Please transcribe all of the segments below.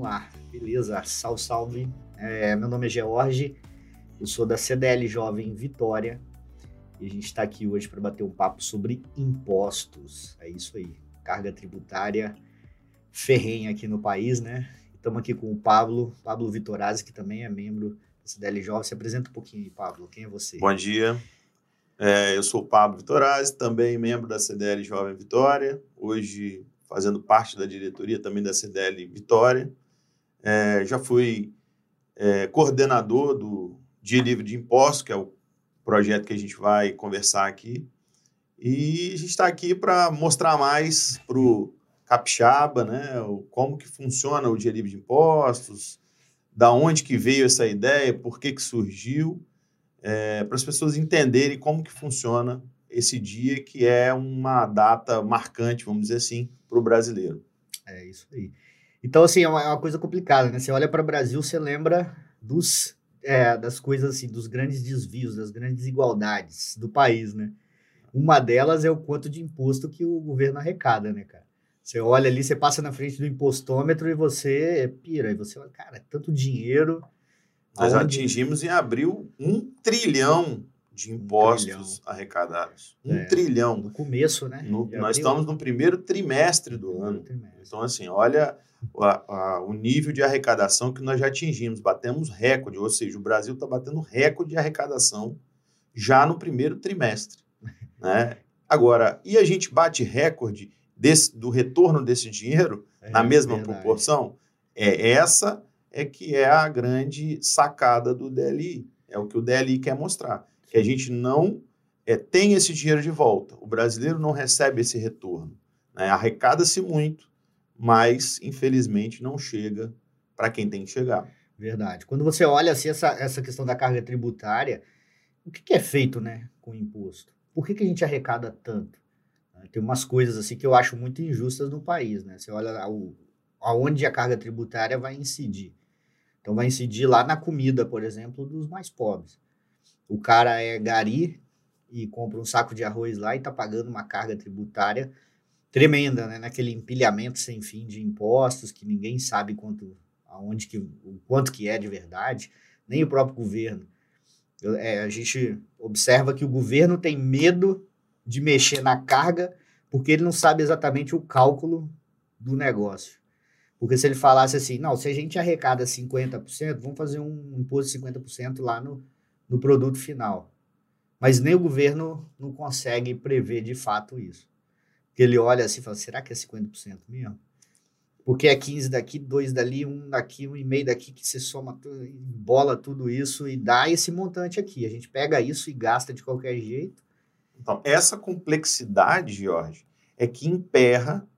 Vamos lá, beleza. Salve, salve. É, meu nome é George, eu sou da CDL Jovem Vitória e a gente está aqui hoje para bater um papo sobre impostos. É isso aí, carga tributária ferrenha aqui no país, né? Estamos aqui com o Pablo, Pablo Vitorazzi, que também é membro da CDL Jovem. Se apresenta um pouquinho aí, Pablo. Quem é você? Bom dia. É, eu sou o Pablo Vitorazzi, também membro da CDL Jovem Vitória. Hoje fazendo parte da diretoria também da CDL Vitória. É, já fui é, coordenador do Dia Livre de Impostos, que é o projeto que a gente vai conversar aqui. E a gente está aqui para mostrar mais para o capixaba, né, como que funciona o Dia Livre de Impostos, da onde que veio essa ideia, por que que surgiu, é, para as pessoas entenderem como que funciona esse dia, que é uma data marcante, vamos dizer assim, para o brasileiro. É isso aí. Então, assim, é uma, é uma coisa complicada, né? Você olha para o Brasil, você lembra dos, é, das coisas, assim, dos grandes desvios, das grandes desigualdades do país, né? Uma delas é o quanto de imposto que o governo arrecada, né, cara? Você olha ali, você passa na frente do impostômetro e você pira. E você olha, cara, é tanto dinheiro. Nós atingimos em abril um trilhão de impostos um arrecadados. Um é, trilhão. No começo, né? No, nós estamos no primeiro trimestre do primeiro ano. Trimestre. Então, assim, olha a, a, o nível de arrecadação que nós já atingimos. Batemos recorde, ou seja, o Brasil está batendo recorde de arrecadação já no primeiro trimestre. né? Agora, e a gente bate recorde desse, do retorno desse dinheiro é, na mesma verdade. proporção? É essa é que é a grande sacada do DLI. É o que o DLI quer mostrar que a gente não é, tem esse dinheiro de volta. O brasileiro não recebe esse retorno. Né? Arrecada-se muito, mas infelizmente não chega para quem tem que chegar. Verdade. Quando você olha assim, essa, essa questão da carga tributária, o que, que é feito né, com o imposto? Por que, que a gente arrecada tanto? Tem umas coisas assim que eu acho muito injustas no país. Né? Você olha o, aonde a carga tributária vai incidir. Então, vai incidir lá na comida, por exemplo, dos mais pobres o cara é gari e compra um saco de arroz lá e está pagando uma carga tributária tremenda, né? Naquele empilhamento sem fim de impostos que ninguém sabe quanto, aonde que, o quanto que é de verdade, nem o próprio governo. Eu, é, a gente observa que o governo tem medo de mexer na carga porque ele não sabe exatamente o cálculo do negócio. Porque se ele falasse assim, não, se a gente arrecada 50%, vamos fazer um imposto de 50% lá no, no produto final. Mas nem o governo não consegue prever de fato isso. Ele olha assim e fala: será que é 50% mesmo? Porque é 15 daqui, 2 dali, 1 daqui, 1,5 daqui, que você soma, bola tudo isso e dá esse montante aqui. A gente pega isso e gasta de qualquer jeito. Então, essa complexidade, Jorge, é que emperra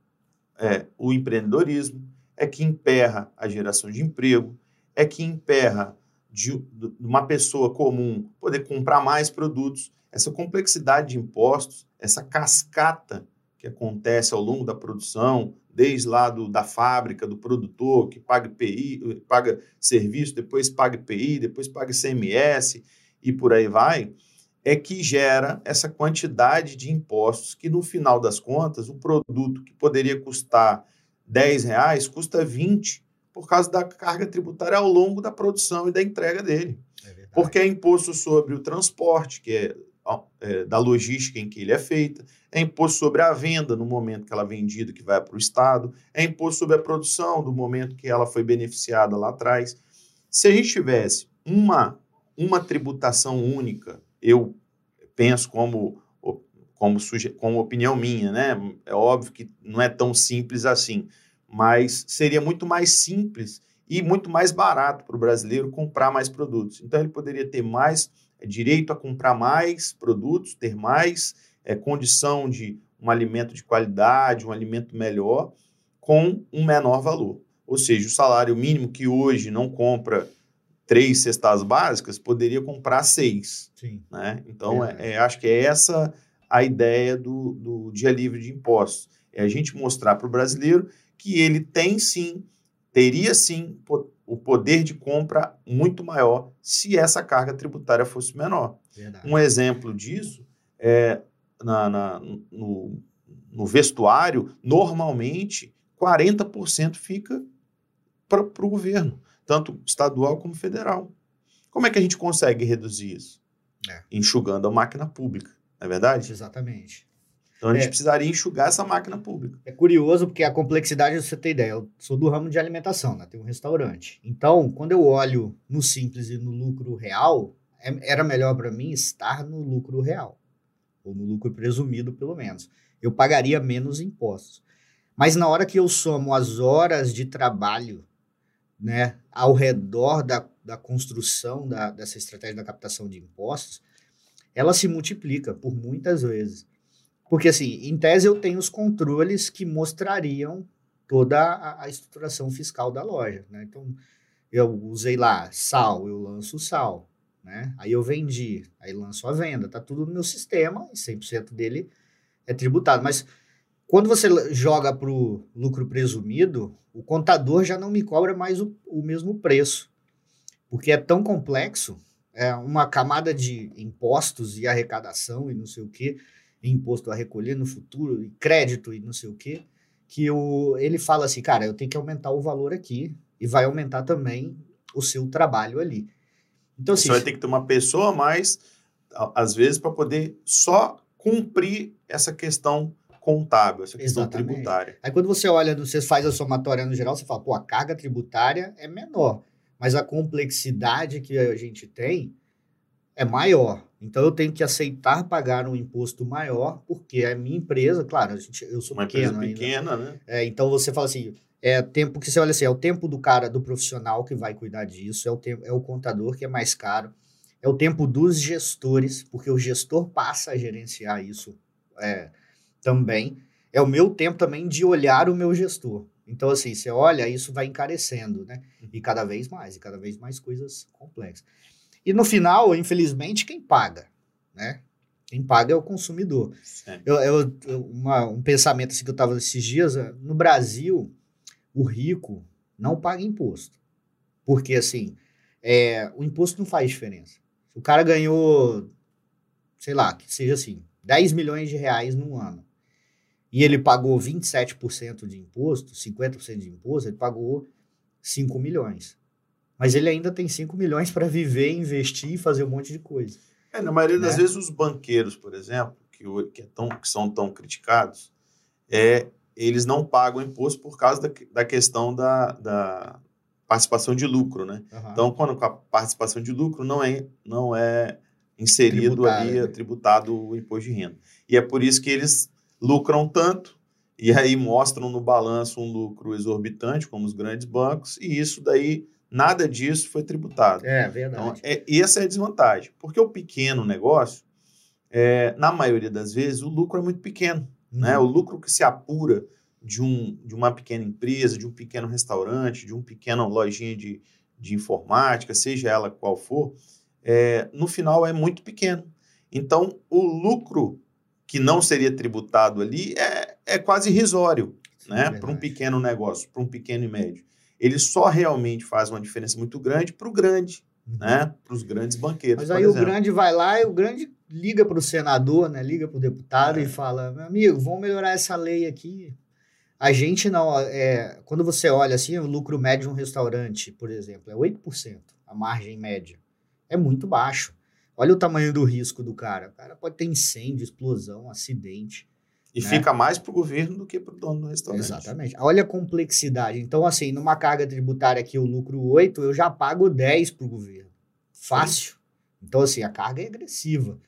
é, o empreendedorismo, é que emperra a geração de emprego, é que emperra de, de uma pessoa comum poder comprar mais produtos, essa complexidade de impostos, essa cascata que acontece ao longo da produção, desde lá do, da fábrica, do produtor, que paga PI, paga serviço, depois paga PI, depois paga CMS e por aí vai, é que gera essa quantidade de impostos que, no final das contas, o produto que poderia custar 10 reais custa 20 por causa da carga tributária ao longo da produção e da entrega dele. É Porque é imposto sobre o transporte, que é, é, da logística em que ele é feita, é imposto sobre a venda no momento que ela é vendida, que vai para o Estado, é imposto sobre a produção do momento que ela foi beneficiada lá atrás. Se a gente tivesse uma, uma tributação única, eu penso como, como, como opinião minha, né? É óbvio que não é tão simples assim mas seria muito mais simples e muito mais barato para o brasileiro comprar mais produtos. Então, ele poderia ter mais é, direito a comprar mais produtos, ter mais é, condição de um alimento de qualidade, um alimento melhor, com um menor valor. Ou seja, o salário mínimo que hoje não compra três cestas básicas, poderia comprar seis. Sim. Né? Então, é, é, acho que é essa a ideia do, do dia livre de impostos. É a gente mostrar para o brasileiro que ele tem sim, teria sim o poder de compra muito maior se essa carga tributária fosse menor. Verdade. Um exemplo disso é na, na no, no vestuário, normalmente 40% fica para o governo, tanto estadual como federal. Como é que a gente consegue reduzir isso? É. Enxugando a máquina pública, não é verdade? Exatamente. Então a gente é. precisaria enxugar essa máquina pública. É curioso porque a complexidade, você tem ideia, eu sou do ramo de alimentação, né? tenho um restaurante. Então, quando eu olho no simples e no lucro real, é, era melhor para mim estar no lucro real, ou no lucro presumido, pelo menos. Eu pagaria menos impostos. Mas na hora que eu somo as horas de trabalho né, ao redor da, da construção da, dessa estratégia da captação de impostos, ela se multiplica por muitas vezes. Porque, assim, em tese eu tenho os controles que mostrariam toda a, a estruturação fiscal da loja. Né? Então, eu usei lá sal, eu lanço sal. Né? Aí eu vendi, aí lanço a venda. Tá tudo no meu sistema e 100% dele é tributado. Mas quando você joga para o lucro presumido, o contador já não me cobra mais o, o mesmo preço, porque é tão complexo, é uma camada de impostos e arrecadação e não sei o que, imposto a recolher no futuro, e crédito e não sei o que, que o, ele fala assim, cara, eu tenho que aumentar o valor aqui e vai aumentar também o seu trabalho ali. Então, assim, Você vai ter que ter uma pessoa a mais, às vezes, para poder só cumprir essa questão contábil, essa questão Exatamente. tributária. Aí quando você olha, você faz a somatória no geral, você fala, pô, a carga tributária é menor, mas a complexidade que a gente tem é maior. Então eu tenho que aceitar pagar um imposto maior, porque é minha empresa, claro, a gente, eu sou Uma pequeno empresa pequena, ainda. né? É, então você fala assim, é tempo que você olha assim, é o tempo do cara, do profissional que vai cuidar disso, é o tempo, é o contador que é mais caro, é o tempo dos gestores, porque o gestor passa a gerenciar isso é, também. É o meu tempo também de olhar o meu gestor. Então, assim, você olha, isso vai encarecendo, né? E cada vez mais, e cada vez mais coisas complexas. E no final, infelizmente, quem paga, né? Quem paga é o consumidor. Eu, eu, uma, um pensamento assim que eu estava esses dias, eh, no Brasil, o rico não paga imposto. Porque, assim, é, o imposto não faz diferença. Se o cara ganhou, sei lá, que seja assim, 10 milhões de reais no ano, e ele pagou 27% de imposto, 50% de imposto, ele pagou 5 milhões. Mas ele ainda tem 5 milhões para viver, investir e fazer um monte de coisa. É, na maioria né? das vezes, os banqueiros, por exemplo, que, que, é tão, que são tão criticados, é, eles não pagam imposto por causa da, da questão da, da participação de lucro, né? Uhum. Então, quando a participação de lucro não é, não é inserido ali, né? tributado o imposto de renda. E é por isso que eles lucram tanto e aí mostram no balanço um lucro exorbitante, como os grandes bancos, e isso daí, nada disso foi tributado. É, verdade. Então, é, essa é a desvantagem, porque o pequeno negócio, é, na maioria das vezes, o lucro é muito pequeno. Uhum. Né? O lucro que se apura de, um, de uma pequena empresa, de um pequeno restaurante, de uma pequena lojinha de, de informática, seja ela qual for, é, no final é muito pequeno. Então, o lucro que não seria tributado ali é, é quase irrisório né, para um pequeno negócio, para um pequeno e médio. Ele só realmente faz uma diferença muito grande para o grande, uhum. né, para os grandes banqueiros. Mas aí o grande vai lá e o grande liga para o senador, né, liga para o deputado é. e fala: meu amigo, vamos melhorar essa lei aqui. A gente não. É, quando você olha assim, o lucro médio de um restaurante, por exemplo, é 8%, a margem média. É muito baixo. Olha o tamanho do risco do cara. O cara pode ter incêndio, explosão, acidente. E né? fica mais para o governo do que para o dono do restaurante. Exatamente. Olha a complexidade. Então, assim, numa carga tributária aqui, o lucro 8, eu já pago 10 para o governo. Fácil. Sim. Então, assim, a carga é agressiva.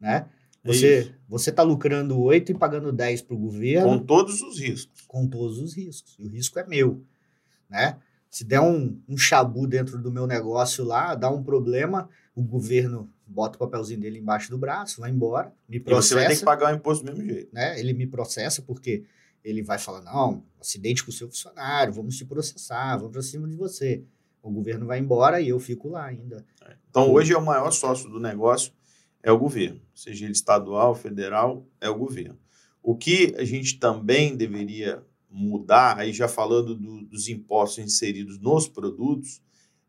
Né? Você você está lucrando 8 e pagando 10 para o governo. Com todos os riscos. Com todos os riscos. E o risco é meu. Né? Se der um, um chabu dentro do meu negócio lá, dá um problema, o governo bota o papelzinho dele embaixo do braço, vai embora, me processa. E você vai ter que pagar o imposto do mesmo jeito. Né? Ele me processa porque ele vai falar, não, acidente com o seu funcionário, vamos te processar, vamos para cima de você. O governo vai embora e eu fico lá ainda. É. Então, hoje é o maior sócio do negócio é o governo, seja ele estadual, federal, é o governo. O que a gente também deveria mudar, aí já falando do, dos impostos inseridos nos produtos,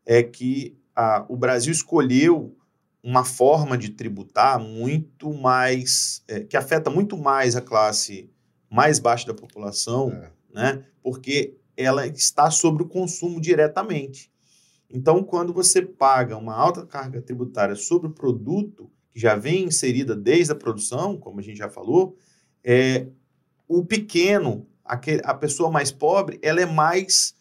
é que a, o Brasil escolheu uma forma de tributar muito mais, é, que afeta muito mais a classe mais baixa da população, é. né? Porque ela está sobre o consumo diretamente. Então, quando você paga uma alta carga tributária sobre o produto que já vem inserida desde a produção, como a gente já falou, é, o pequeno, a pessoa mais pobre, ela é mais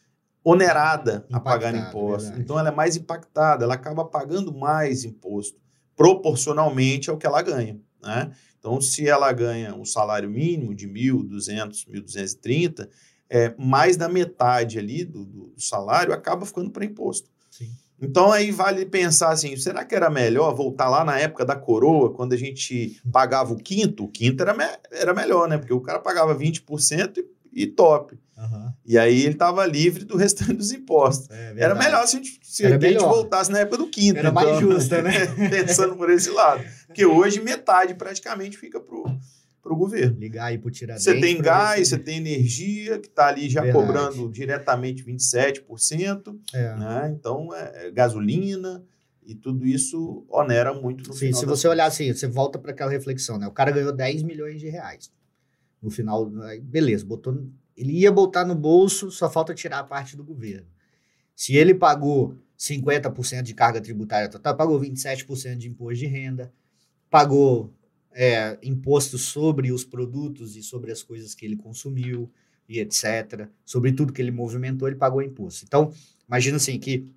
onerada a pagar imposto. Verdade. Então, ela é mais impactada, ela acaba pagando mais imposto, proporcionalmente ao que ela ganha. Né? Então, se ela ganha um salário mínimo de 1.200, 1.230, é, mais da metade ali do, do salário acaba ficando para imposto. Sim. Então aí vale pensar assim, será que era melhor voltar lá na época da coroa, quando a gente pagava o quinto? O quinto era, me era melhor, né? Porque o cara pagava 20% e, e top. Uhum. E aí ele estava livre do restante dos impostos. É, era melhor se a gente, se a gente voltasse na época do quinto. Era então, mais justa, né? pensando por esse lado. Porque hoje metade praticamente fica pro para o governo. Ligar aí para Tiradentes. Você tem gás, você tem energia, que está ali já Verdade. cobrando diretamente 27%. É. Né? Então, é, é, gasolina e tudo isso onera muito no Sim, final. se você olhar assim, você volta para aquela reflexão, né? O cara ganhou 10 milhões de reais. No final, beleza, botou, ele ia botar no bolso, só falta tirar a parte do governo. Se ele pagou 50% de carga tributária total, pagou 27% de imposto de renda, pagou é, imposto sobre os produtos e sobre as coisas que ele consumiu e etc. Sobre tudo que ele movimentou, ele pagou imposto. Então, imagina assim que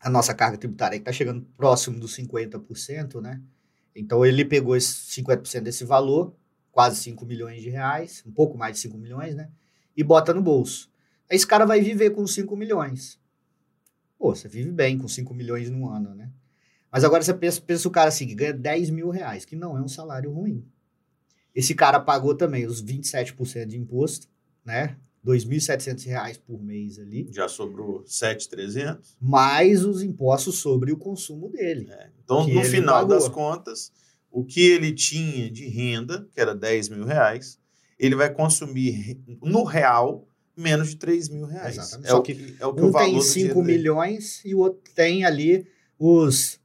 a nossa carga tributária está chegando próximo dos 50%, né? Então, ele pegou esse 50% desse valor, quase 5 milhões de reais, um pouco mais de 5 milhões, né? E bota no bolso. Aí esse cara vai viver com 5 milhões. Pô, você vive bem com 5 milhões no ano, né? Mas agora você pensa, pensa o cara assim, que ganha 10 mil reais, que não é um salário ruim. Esse cara pagou também os 27% de imposto, né? R$ 2.700 por mês ali. Já sobrou 7.300. Mais os impostos sobre o consumo dele. É. Então, no final pagou. das contas, o que ele tinha de renda, que era 10 mil reais, ele vai consumir no real menos de 3 mil reais. Exatamente. É Só o que, é o que um o valor tem 5 milhões dele. e o outro tem ali os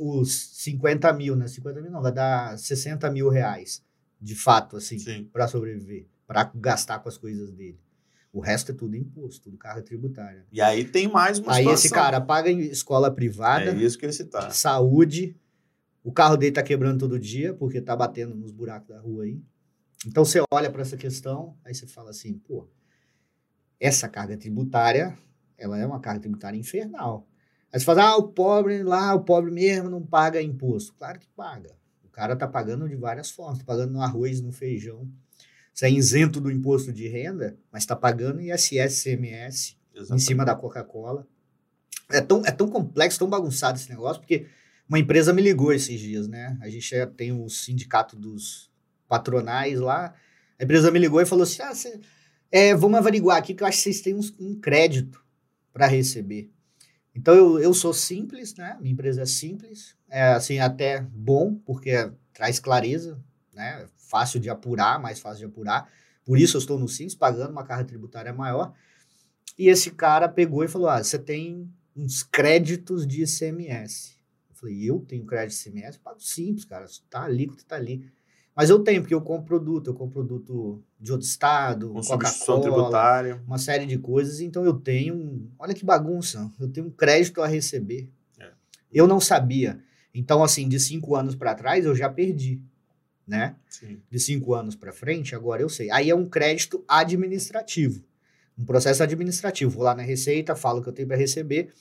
os 50 mil, né? 50 mil não, vai dar 60 mil reais, de fato, assim, para sobreviver, para gastar com as coisas dele. O resto é tudo imposto, tudo carga tributária. E aí tem mais uma Aí situação. esse cara paga em escola privada. É isso que ia citar. Saúde. O carro dele tá quebrando todo dia, porque tá batendo nos buracos da rua aí. Então você olha para essa questão, aí você fala assim, pô, essa carga tributária, ela é uma carga tributária infernal. Aí você fala, ah, o pobre lá, o pobre mesmo não paga imposto. Claro que paga. O cara tá pagando de várias formas, tá pagando no arroz, no feijão. Você é isento do imposto de renda, mas está pagando ISS, CMS Exatamente. em cima da Coca-Cola. É tão, é tão complexo, tão bagunçado esse negócio, porque uma empresa me ligou esses dias, né? A gente tem o sindicato dos patronais lá. A empresa me ligou e falou assim: ah, cê, é, vamos averiguar aqui que eu acho que vocês têm um, um crédito para receber. Então eu, eu sou simples, né? Minha empresa é simples, é assim até bom porque traz clareza, né? Fácil de apurar, mais fácil de apurar. Por isso eu estou no Simples pagando uma carga tributária maior. E esse cara pegou e falou: "Ah, você tem uns créditos de ICMS". Eu falei: "Eu tenho crédito de ICMS, pago simples, cara, tá ali, tá ali". Mas eu tenho, porque eu compro produto, eu compro produto de outro estado, substituição tributária. Uma série de coisas, então eu tenho. Olha que bagunça, eu tenho um crédito a receber. É. Eu não sabia. Então, assim, de cinco anos para trás, eu já perdi. Né? Sim. De cinco anos para frente, agora eu sei. Aí é um crédito administrativo. Um processo administrativo. Vou lá na Receita, falo que eu tenho para receber.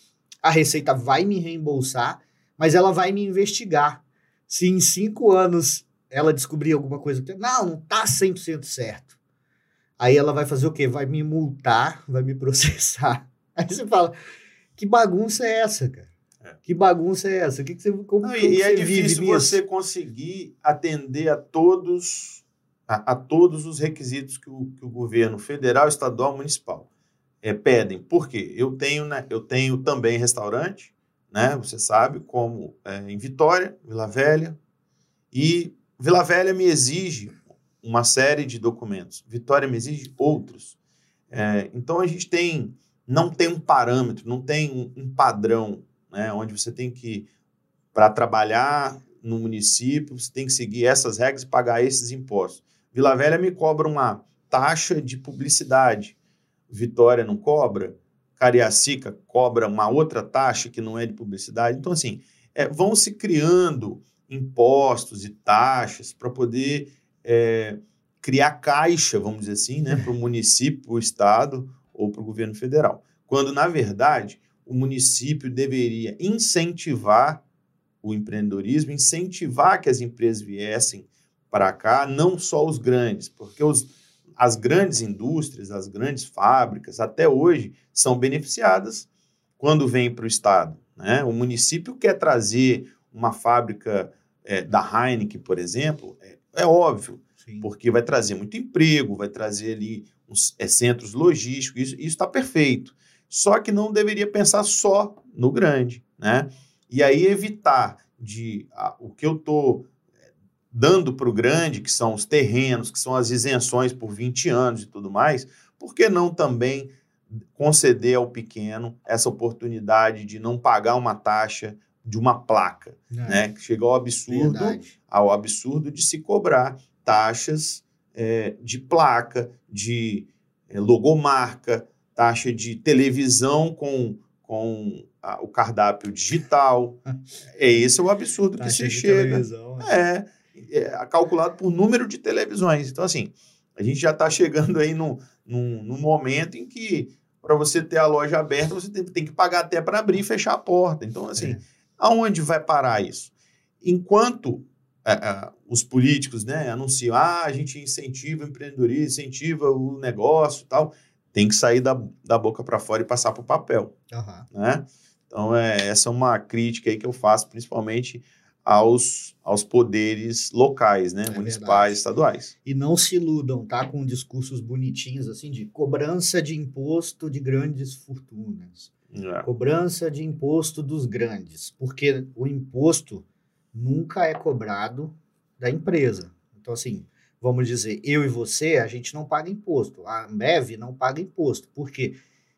A Receita vai me reembolsar, mas ela vai me investigar. Se em cinco anos ela descobrir alguma coisa que não, não tá 100% certo. Aí ela vai fazer o quê? Vai me multar, vai me processar. Aí você fala, que bagunça é essa, cara? É. Que bagunça é essa? Que que você, como, não, e, é difícil você conseguir atender a todos a, a, todos os requisitos que o, que o governo federal, estadual, municipal é, pedem. Por quê? Eu tenho, né, eu tenho também restaurante, né? Você sabe, como é, em Vitória, Vila Velha, e Vila Velha me exige uma série de documentos, Vitória me exige outros. É, então a gente tem, não tem um parâmetro, não tem um, padrão, né, onde você tem que, para trabalhar no município, você tem que seguir essas regras e pagar esses impostos. Vila Velha me cobra uma taxa de publicidade. Vitória não cobra, Cariacica cobra uma outra taxa que não é de publicidade. Então, assim, é, vão se criando impostos e taxas para poder é, criar caixa, vamos dizer assim, né, para o município, para o estado ou para o governo federal. Quando, na verdade, o município deveria incentivar o empreendedorismo, incentivar que as empresas viessem para cá, não só os grandes, porque os, as grandes indústrias, as grandes fábricas, até hoje, são beneficiadas quando vêm para o Estado. Né? O município quer trazer uma fábrica é, da Heineken, por exemplo, é, é óbvio, Sim. porque vai trazer muito emprego, vai trazer ali uns, é, centros logísticos, isso está perfeito. Só que não deveria pensar só no grande, né? E aí evitar de a, o que eu estou é, dando para o grande, que são os terrenos, que são as isenções por 20 anos e tudo mais, por que não também conceder ao pequeno essa oportunidade de não pagar uma taxa de uma placa, é. né? Que chega ao absurdo, Verdade. ao absurdo de se cobrar taxas é, de placa, de é, logomarca, taxa de televisão com, com a, o cardápio digital. é esse é o absurdo que se chega. Né? É, é, calculado por número de televisões. Então, assim, a gente já está chegando aí no, no, no momento em que para você ter a loja aberta, você tem, tem que pagar até para abrir e fechar a porta. Então, assim, é. Aonde vai parar isso? Enquanto é, é, os políticos né, anunciam, ah, a gente incentiva o empreendedorismo, incentiva o negócio tal, tem que sair da, da boca para fora e passar para o papel. Uhum. Né? Então, é, essa é uma crítica aí que eu faço, principalmente aos, aos poderes locais, né? É municipais, verdade. estaduais. E não se iludam, tá? Com discursos bonitinhos, assim, de cobrança de imposto de grandes fortunas. É. Cobrança de imposto dos grandes. Porque o imposto nunca é cobrado da empresa. Então, assim, vamos dizer, eu e você, a gente não paga imposto. A Ambev não paga imposto. Por quê?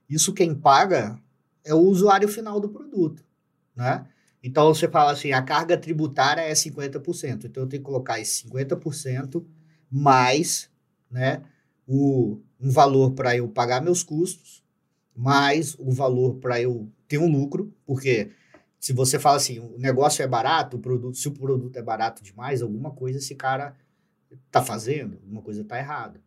Isso quem paga é o usuário final do produto, né? Então você fala assim, a carga tributária é 50%. Então eu tenho que colocar esse 50% mais, né, o, um valor para eu pagar meus custos, mais o valor para eu ter um lucro, porque se você fala assim, o negócio é barato, o produto, se o produto é barato demais, alguma coisa esse cara tá fazendo, alguma coisa tá errada.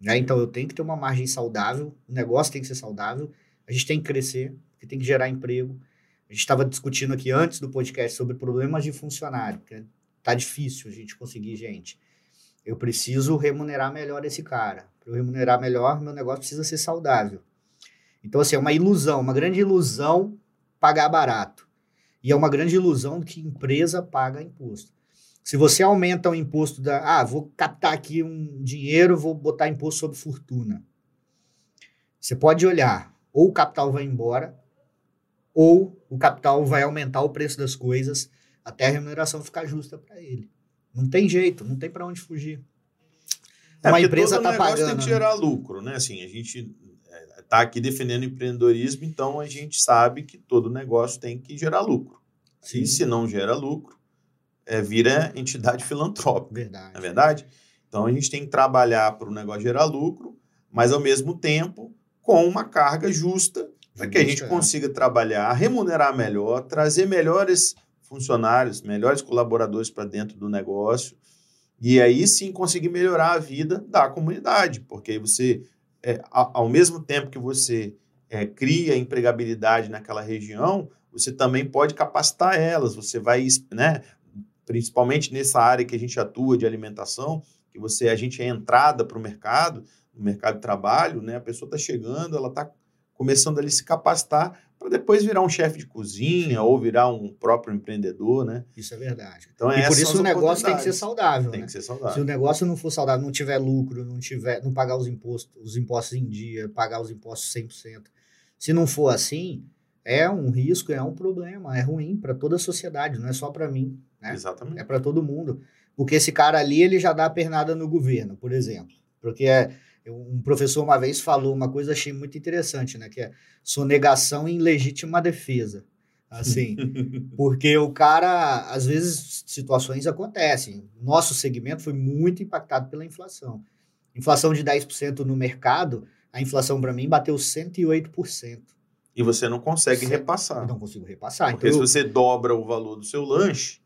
Né? Então eu tenho que ter uma margem saudável, o negócio tem que ser saudável, a gente tem que crescer, tem que gerar emprego, a gente estava discutindo aqui antes do podcast sobre problemas de funcionário, que tá difícil a gente conseguir gente. Eu preciso remunerar melhor esse cara. Para eu remunerar melhor, meu negócio precisa ser saudável. Então, assim, é uma ilusão, uma grande ilusão pagar barato. E é uma grande ilusão que empresa paga imposto. Se você aumenta o imposto da. Ah, vou captar aqui um dinheiro, vou botar imposto sobre fortuna. Você pode olhar, ou o capital vai embora, ou o capital vai aumentar o preço das coisas até a remuneração ficar justa para ele. Não tem jeito, não tem para onde fugir. É Uma empresa está pagando. tem que gerar lucro, né? Assim, a gente está aqui defendendo empreendedorismo, então a gente sabe que todo negócio tem que gerar lucro. Sim. E se não gera lucro, é, vira entidade filantrópica. Verdade. Não é verdade? Então a gente tem que trabalhar para o negócio gerar lucro, mas ao mesmo tempo com uma carga justa para que a gente consiga trabalhar, remunerar melhor, trazer melhores funcionários, melhores colaboradores para dentro do negócio e aí sim conseguir melhorar a vida da comunidade, porque você, é, ao mesmo tempo que você é, cria empregabilidade naquela região, você também pode capacitar elas, você vai, né, principalmente nessa área que a gente atua de alimentação, que você a gente é entrada para o mercado, no mercado de trabalho, né, a pessoa está chegando, ela está começando ali se capacitar para depois virar um chefe de cozinha ou virar um próprio empreendedor, né? Isso é verdade. Então, e por isso o negócio tem que ser saudável. Tem né? que ser saudável. Se o negócio não for saudável, não tiver lucro, não tiver, não pagar os impostos, os impostos em dia, pagar os impostos 100%. Se não for assim, é um risco, é um problema, é ruim para toda a sociedade, não é só para mim, né? Exatamente. É para todo mundo. Porque esse cara ali, ele já dá a pernada no governo, por exemplo. Porque é, um professor uma vez falou uma coisa achei muito interessante, né? Que é sonegação em legítima defesa. Assim, porque o cara, às vezes, situações acontecem. Nosso segmento foi muito impactado pela inflação. Inflação de 10% no mercado, a inflação para mim bateu 108%. E você não consegue Sim. repassar. Eu não consigo repassar. Porque então, se você dobra o valor do seu lanche,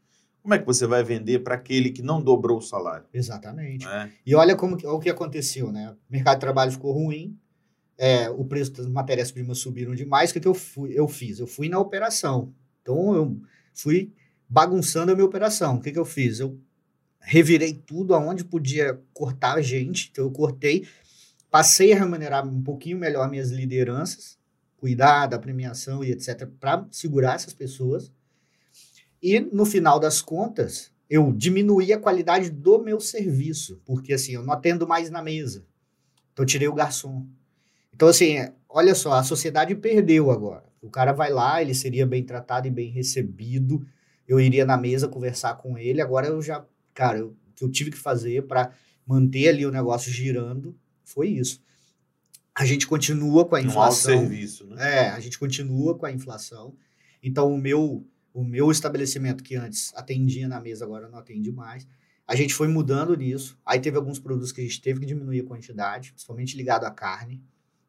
como é que você vai vender para aquele que não dobrou o salário? Exatamente. né? E olha como que- o que aconteceu, né? O mercado de trabalho ficou ruim, é, o preço das matérias-primas subiram demais. O que, que eu, fui, eu fiz? Eu fui na operação. Então, eu fui bagunçando a minha operação. O que, que eu fiz? Eu revirei tudo aonde podia cortar a gente. Então, eu cortei, passei a remunerar um pouquinho melhor minhas lideranças, cuidar da premiação e etc., para segurar essas pessoas. E, no final das contas, eu diminuí a qualidade do meu serviço, porque assim, eu não atendo mais na mesa. Então eu tirei o garçom. Então assim, olha só, a sociedade perdeu agora. O cara vai lá, ele seria bem tratado e bem recebido. Eu iria na mesa conversar com ele. Agora eu já, cara, o que eu tive que fazer para manter ali o negócio girando foi isso. A gente continua com a Um inflação. serviço, né? É, a gente continua com a inflação. Então, o meu, o meu estabelecimento que antes atendia na mesa, agora não atende mais. A gente foi mudando nisso. Aí teve alguns produtos que a gente teve que diminuir a quantidade, principalmente ligado à carne.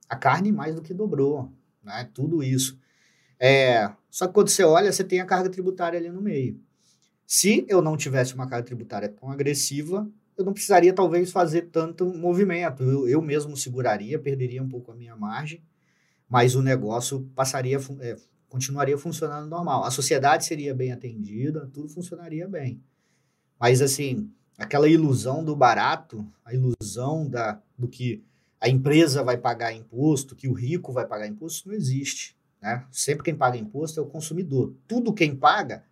A carne mais do que dobrou, né? Tudo isso. É, só que quando você olha, você tem a carga tributária ali no meio. Se eu não tivesse uma carga tributária tão agressiva, eu não precisaria talvez fazer tanto movimento. Eu, eu mesmo seguraria, perderia um pouco a minha margem, mas o negócio passaria, é, continuaria funcionando normal. A sociedade seria bem atendida, tudo funcionaria bem. Mas assim, aquela ilusão do barato, a ilusão da, do que a empresa vai pagar imposto, que o rico vai pagar imposto, não existe. Né? Sempre quem paga imposto é o consumidor. Tudo quem paga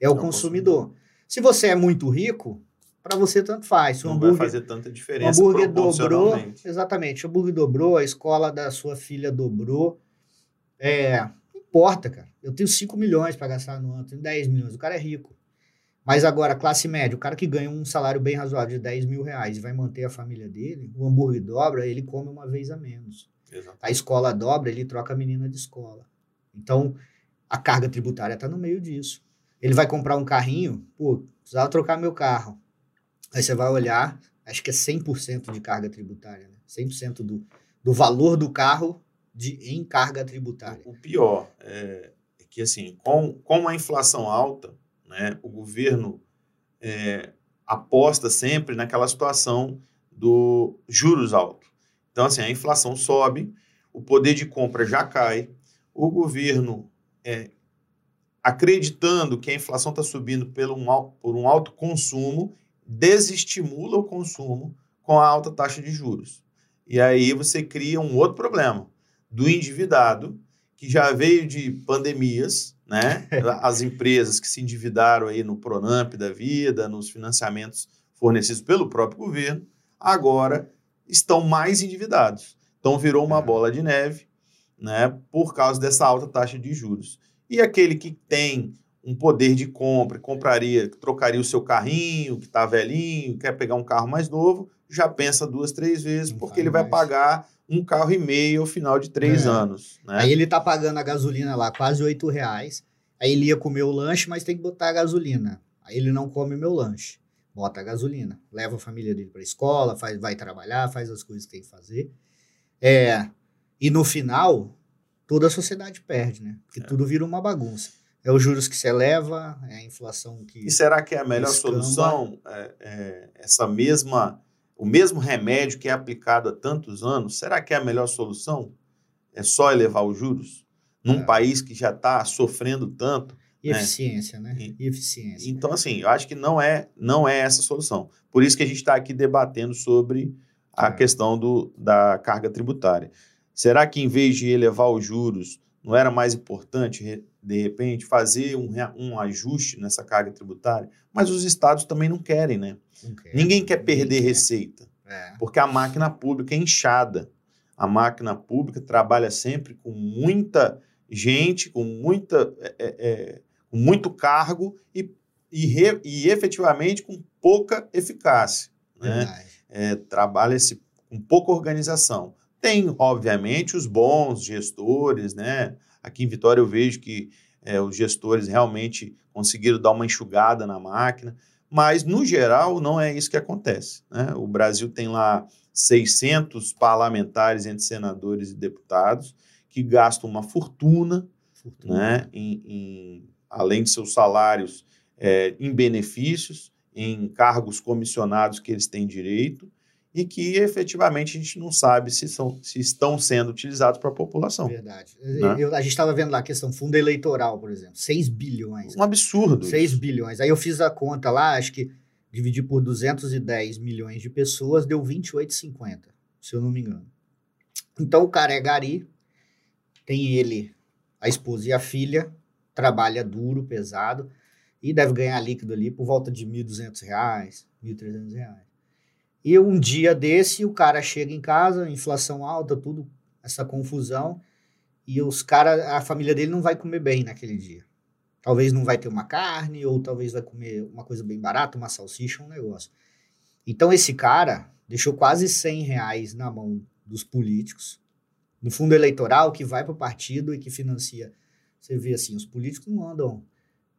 é o É o consumidor. Se você é muito rico, para você tanto faz. O Não vai hambúrguer, fazer tanta o diferença hambúrguer dobrou, exatamente. O hambúrguer dobrou, a escola da sua filha dobrou. É, não importa, cara. Eu tenho 5 milhões para gastar no ano, tenho 10 milhões. O cara é rico. Mas agora, classe média, o cara que ganha um salário bem razoável de 10 mil reais e vai manter a família dele, o hambúrguer dobra, ele come uma vez a menos. Exato. A escola dobra, ele troca a menina de escola. Então, a carga tributária está no meio disso. Ele vai comprar um carrinho, pô, precisava trocar meu carro. Aí você vai olhar, acho que é 100% de carga tributária, né? 100% do, do valor do carro de, em carga tributária. O pior é, é que, assim, com, com a inflação alta, né, o governo é, aposta sempre naquela situação do juros altos. Então, assim, a inflação sobe, o poder de compra já cai, o governo, é, acreditando que a inflação está subindo pelo um, por um alto consumo, desestimula o consumo com a alta taxa de juros. E aí você cria um outro problema do endividado, que já veio de pandemias, né? As empresas que se endividaram aí no Pronamp da vida, nos financiamentos fornecidos pelo próprio governo, agora estão mais endividados. Então virou uma É. bola de neve, né? Por causa dessa alta taxa de juros. E aquele que tem um poder de compra, compraria, trocaria o seu carrinho, que está velhinho, quer pegar um carro mais novo, já pensa duas, três vezes, Não porque ele vai mais. pagar um carro e meio ao final de três É. anos. Né? Aí ele tá pagando a gasolina lá quase 8 reais. Aí ele ia comer o lanche, mas tem que botar a gasolina. Aí ele não come o meu lanche. Bota a gasolina. Leva a família dele pra escola, faz, vai trabalhar, faz as coisas que tem que fazer. É, e no final, toda a sociedade perde, né? Porque É. tudo vira uma bagunça. É os juros que se eleva, é a inflação que. E será que é a melhor Escamba. solução é, é, essa mesma, o mesmo remédio que é aplicado há tantos anos? Será que é a melhor solução? É só elevar os juros num É. país que já está sofrendo tanto? E né? eficiência, né? E- eficiência. Então, assim, eu acho que não é, não é essa a solução. Por isso que a gente está aqui debatendo sobre a É. questão do, da carga tributária. Será que, em vez de elevar os juros, não era mais importante, de repente, fazer um, um ajuste nessa carga tributária? Mas os estados também não querem, né? Quer, Ninguém quer ninguém perder quer. receita, É. porque a máquina pública é inchada. A máquina pública trabalha sempre com muita gente, com muita é, é, é, com muito cargo e, e, re- e efetivamente com pouca eficácia. Né? É, Trabalha-se com pouca organização. Tem, obviamente, os bons gestores, né? Aqui em Vitória eu vejo que é, os gestores realmente conseguiram dar uma enxugada na máquina, mas, no geral, não é isso que acontece. Né? O Brasil tem lá 600 parlamentares entre senadores e deputados que gastam uma fortuna, fortuna. Né, em, em, além de seus salários, é, em benefícios, em cargos comissionados que eles têm direito e que efetivamente a gente não sabe se, são, se estão sendo utilizados para a população. Verdade. Né? Eu, a gente estava vendo lá a questão fundo eleitoral, por exemplo, 6 bilhões. Um absurdo. 6 isso. bilhões. Aí eu fiz a conta lá, acho que dividir por 210 milhões de pessoas deu 28,50, se eu não me engano. Então o cara é gari, tem ele, a esposa e a filha, trabalha duro, pesado, e deve ganhar líquido ali por volta de R$ 1.200, R$ 1.300. E um dia desse, o cara chega em casa, inflação alta, tudo, essa confusão, e os cara, a família dele não vai comer bem naquele dia. Talvez não vai ter uma carne, ou talvez vai comer uma coisa bem barata, uma salsicha, um negócio. Então esse cara deixou quase 100 reais na mão dos políticos, no fundo eleitoral que vai para o partido e que financia. Você vê assim, os políticos não andam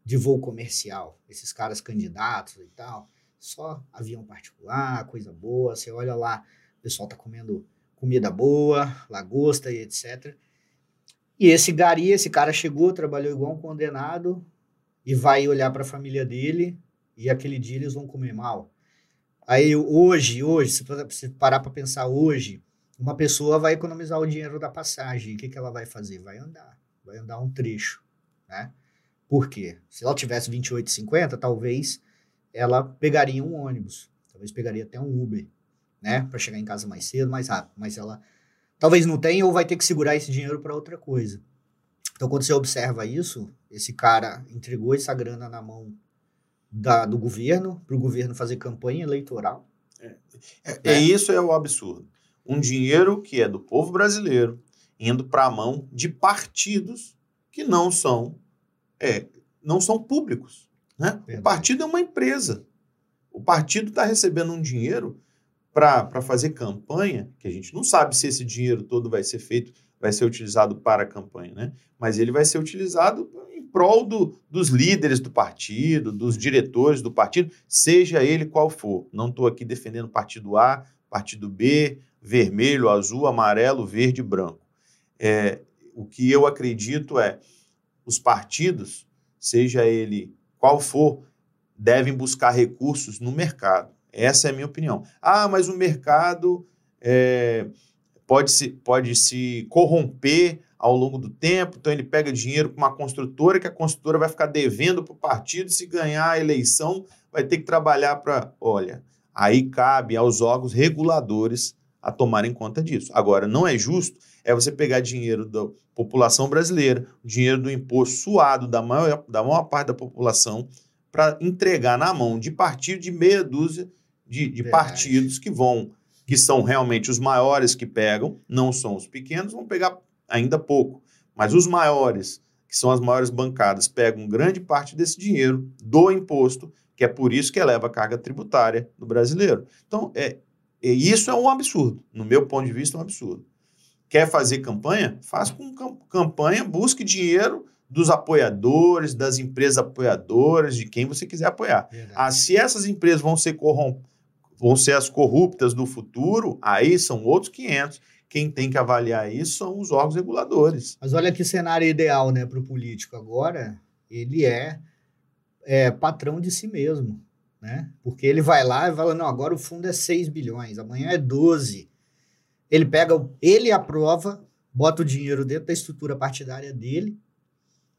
de voo comercial, esses caras candidatos e tal só avião particular, coisa boa. Você olha lá, o pessoal tá comendo comida boa, lagosta e etc. E esse gari, esse cara chegou, trabalhou igual um condenado e vai olhar para a família dele e aquele dia eles vão comer mal. Aí hoje, hoje, se você parar para pensar hoje, uma pessoa vai economizar o dinheiro da passagem. O que, que ela vai fazer? Vai andar. Vai andar um trecho, né? Por quê? Se ela tivesse 28,50, talvez ela pegaria um ônibus, talvez pegaria até um Uber, né, para chegar em casa mais cedo, mais rápido, mas ela talvez não tenha ou vai ter que segurar esse dinheiro para outra coisa. Então, quando você observa isso, esse cara entregou essa grana na mão da, do governo, para o governo fazer campanha eleitoral. É, é, é, isso é o absurdo. Um dinheiro que é do povo brasileiro indo para a mão de partidos que não são é, não são públicos. Né? O partido é uma empresa. O partido está recebendo um dinheiro para fazer campanha, que a gente não sabe se esse dinheiro todo vai ser feito, vai ser utilizado para a campanha, né? mas ele vai ser utilizado em prol do, dos líderes do partido, dos diretores do partido, seja ele qual for. Não estou aqui defendendo partido A, partido B, vermelho, azul, amarelo, verde e branco. É, o que eu acredito é os partidos, seja ele qual for, devem buscar recursos no mercado. Essa é a minha opinião. Ah, mas o mercado é, pode, se, pode se corromper ao longo do tempo, então ele pega dinheiro com uma construtora, que a construtora vai ficar devendo para o partido, se ganhar a eleição, vai ter que trabalhar para. Olha, aí cabe aos órgãos reguladores a tomarem conta disso. Agora, não é justo é você pegar dinheiro da população brasileira, dinheiro do imposto suado da maior, da maior parte da população, para entregar na mão de partido de meia dúzia de, de partidos que vão, que são realmente os maiores que pegam, não são os pequenos, vão pegar ainda pouco. Mas os maiores, que são as maiores bancadas, pegam grande parte desse dinheiro do imposto, que é por isso que eleva a carga tributária do brasileiro. Então, é, é, isso é um absurdo. No meu ponto de vista, é um absurdo. Quer fazer campanha? Faz com campanha, busque dinheiro dos apoiadores, das empresas apoiadoras, de quem você quiser apoiar. Ah, se essas empresas vão ser corrom vão ser as corruptas do futuro, aí são outros 500. Quem tem que avaliar isso são os órgãos reguladores. Mas olha que cenário ideal né, para o político agora. Ele é, é patrão de si mesmo. Né? Porque ele vai lá e fala: não, agora o fundo é 6 bilhões, amanhã é 12. Ele pega, ele aprova, bota o dinheiro dentro da estrutura partidária dele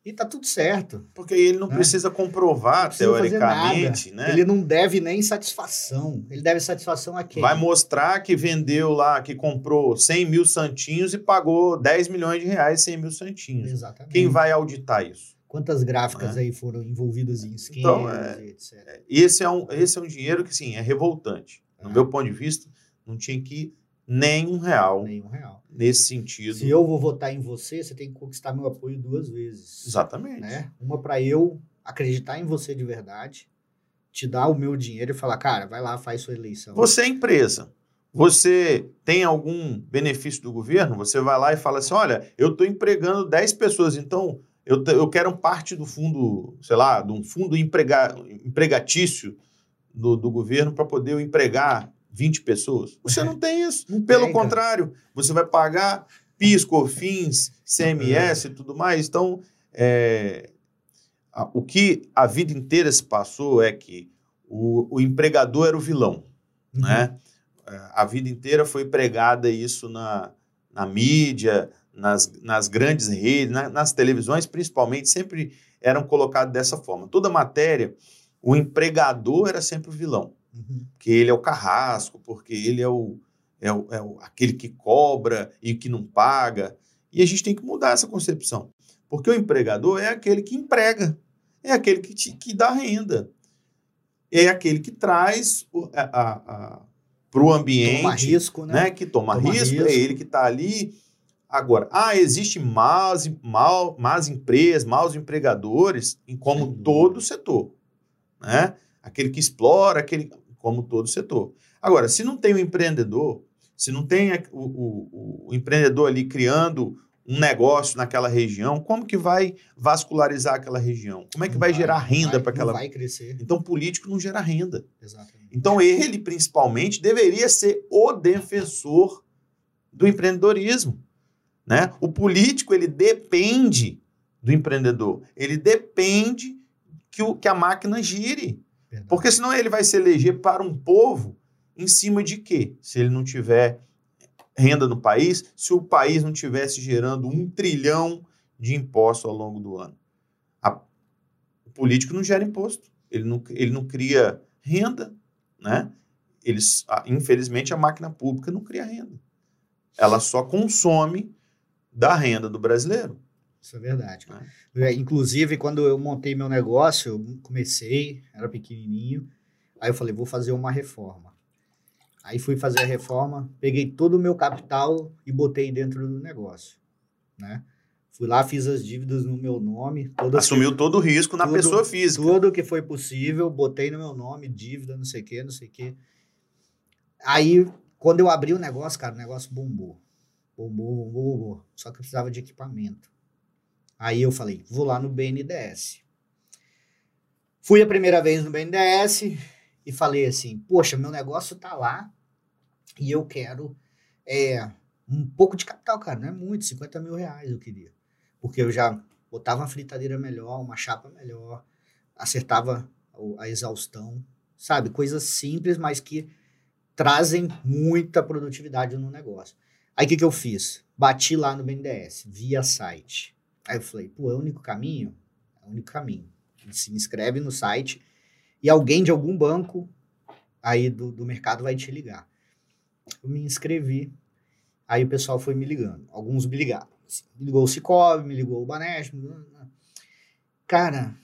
e tá tudo certo. Porque ele não né? precisa comprovar, não precisa teoricamente, né? Ele não deve nem satisfação. Ele deve satisfação a quem? Vai mostrar que vendeu lá, que comprou 100 mil santinhos e pagou 10 milhões de reais 100 mil santinhos. Exatamente. Quem vai auditar isso? Quantas gráficas é. aí foram envolvidas em esquemas então, é, etc. É, esse é, um, esse é um dinheiro que, sim, é revoltante. No meu ponto de vista, não tinha que nem um real. Nem um real. Nesse sentido. Se eu vou votar em você, você tem que conquistar meu apoio duas vezes. Exatamente. Né? Uma para eu acreditar em você de verdade, te dar o meu dinheiro e falar, cara, vai lá, faz sua eleição. Você é empresa. Você tem algum benefício do governo? Você vai lá e fala assim: olha, eu estou empregando 10 pessoas, então eu, eu quero parte do fundo, sei lá, de um fundo emprega, empregatício do, do governo para poder eu empregar 20 pessoas. Você não tem isso. Não Pelo tem, contrário, você vai pagar PIS, COFINS, CMS e tudo mais. Então, é, a- o que a vida inteira se passou é que o, o empregador era o vilão, Uhum. né? É, A vida inteira foi pregada isso na, na mídia, nas, nas grandes redes, na- nas televisões, principalmente, sempre eram colocados dessa forma. Toda matéria, o empregador era sempre o vilão Uhum. porque ele é o carrasco, porque ele é o, é o, é o- aquele que cobra e que não paga. E a gente tem que mudar essa concepção. Porque o empregador é aquele que emprega, é aquele que, te, que dá renda, é aquele que traz para o ambiente, Toma risco, né? né, que toma, Toma risco, risco. é ele que está ali. Agora, ah, existe más, mal, más empresas, maus empregadores, em como dúvida. todo setor, né? Aquele que explora, aquele como todo setor. Agora, se não tem o empreendedor, se não tem o, o- o empreendedor ali criando um negócio naquela região, como que vai vascularizar aquela região? Como é que Não vai, gerar renda vai- para aquela? Vai crescer. Então, político não gera renda. Exatamente. Então, ele, principalmente, deveria ser o defensor do empreendedorismo. Né? O político, ele depende do empreendedor. Ele depende que, o, que a máquina gire. Verdade. Porque senão ele vai se eleger para um povo em cima de quê? Se ele não tiver renda no país, se o país não tivesse gerando um trilhão de impostos ao longo do ano. A- o político não gera imposto, ele não, ele não cria renda, né? Eles, a- infelizmente, a máquina pública não cria renda. Ela só consome da renda do brasileiro. Isso é verdade. Né? É, Inclusive, quando eu montei meu negócio, eu comecei, era pequenininho, aí eu falei, vou fazer uma reforma. Aí fui fazer a reforma, peguei todo o meu capital e botei dentro do negócio, né? Fui lá, fiz as dívidas no meu nome, Assumiu todo o risco na tudo- pessoa física. tudo que foi possível, botei no meu nome, dívida, não sei o que, não sei o que. Aí, quando eu abri o negócio, cara, o negócio bombou. Bombou, bombou, bombou. Só que eu precisava de equipamento. Aí eu falei, vou lá no BNDES. Fui a primeira vez no BNDES e falei assim, poxa, meu negócio tá lá e eu quero é, um pouco de capital, cara, não é muito, 50 mil reais eu queria. Porque eu já botava uma fritadeira melhor, uma chapa melhor, acertava a exaustão, sabe? Coisas simples, mas que trazem muita produtividade no negócio. Aí o que, que eu fiz? Bati lá no BNDES, via site. Aí eu falei, pô, é o único caminho? É o único caminho. Se inscreve no site e alguém de algum banco aí do, do mercado vai te ligar. Eu me inscrevi, aí o pessoal foi me ligando. Alguns me ligaram. Me ligou o Cicobi, me ligou o Banesp. Cara,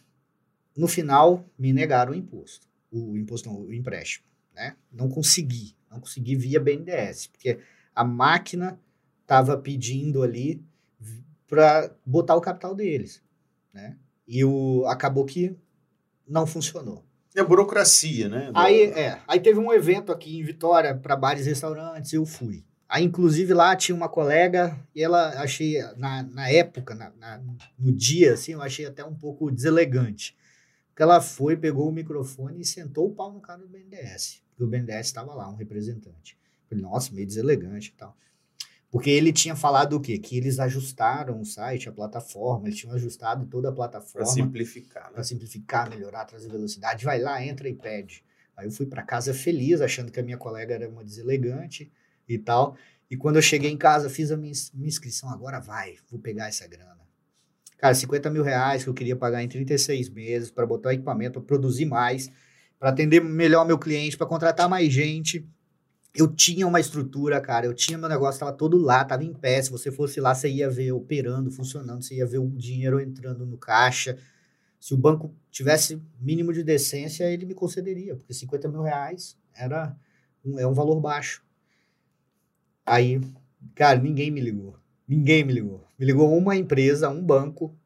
no final me negaram o imposto. O imposto não, o empréstimo, né? Não consegui, não consegui via BNDES, porque a máquina estava pedindo ali para botar o capital deles, né? E o, acabou que não funcionou. É burocracia, né? Aí, é, aí teve um evento aqui em Vitória para bares e restaurantes, eu fui. Aí, inclusive, lá tinha uma colega e ela achei, na, na época, na, na- no dia, assim, eu achei até um pouco deselegante. Porque ela foi, pegou o microfone e sentou o pau no cara do BNDES. Porque o BNDES estava lá, um representante. Falei, nossa, meio deselegante e tal. Porque ele tinha falado o quê? Que eles ajustaram o site, a plataforma, eles tinham ajustado toda a Para plataforma simplificar. Né? para simplificar, melhorar, trazer velocidade. Vai lá, entra e pede. Aí eu fui para casa feliz, achando que a minha colega era uma deselegante e tal. E quando eu cheguei em casa, fiz a minha, minha inscrição. Agora vai, vou pegar essa grana. Cara, 50 mil reais que eu queria pagar em 36 meses para botar equipamento, para produzir mais, para atender melhor meu cliente, para contratar mais gente. Eu tinha uma estrutura, cara. Eu tinha meu negócio, estava todo lá, estava em pé. Se você fosse lá, você ia ver operando, funcionando, você ia ver o dinheiro entrando no caixa. Se o banco tivesse mínimo de decência, ele me concederia, porque 50 mil reais era um, é um valor baixo. Aí, cara, ninguém me ligou. Ninguém me ligou. Me ligou uma empresa, um banco.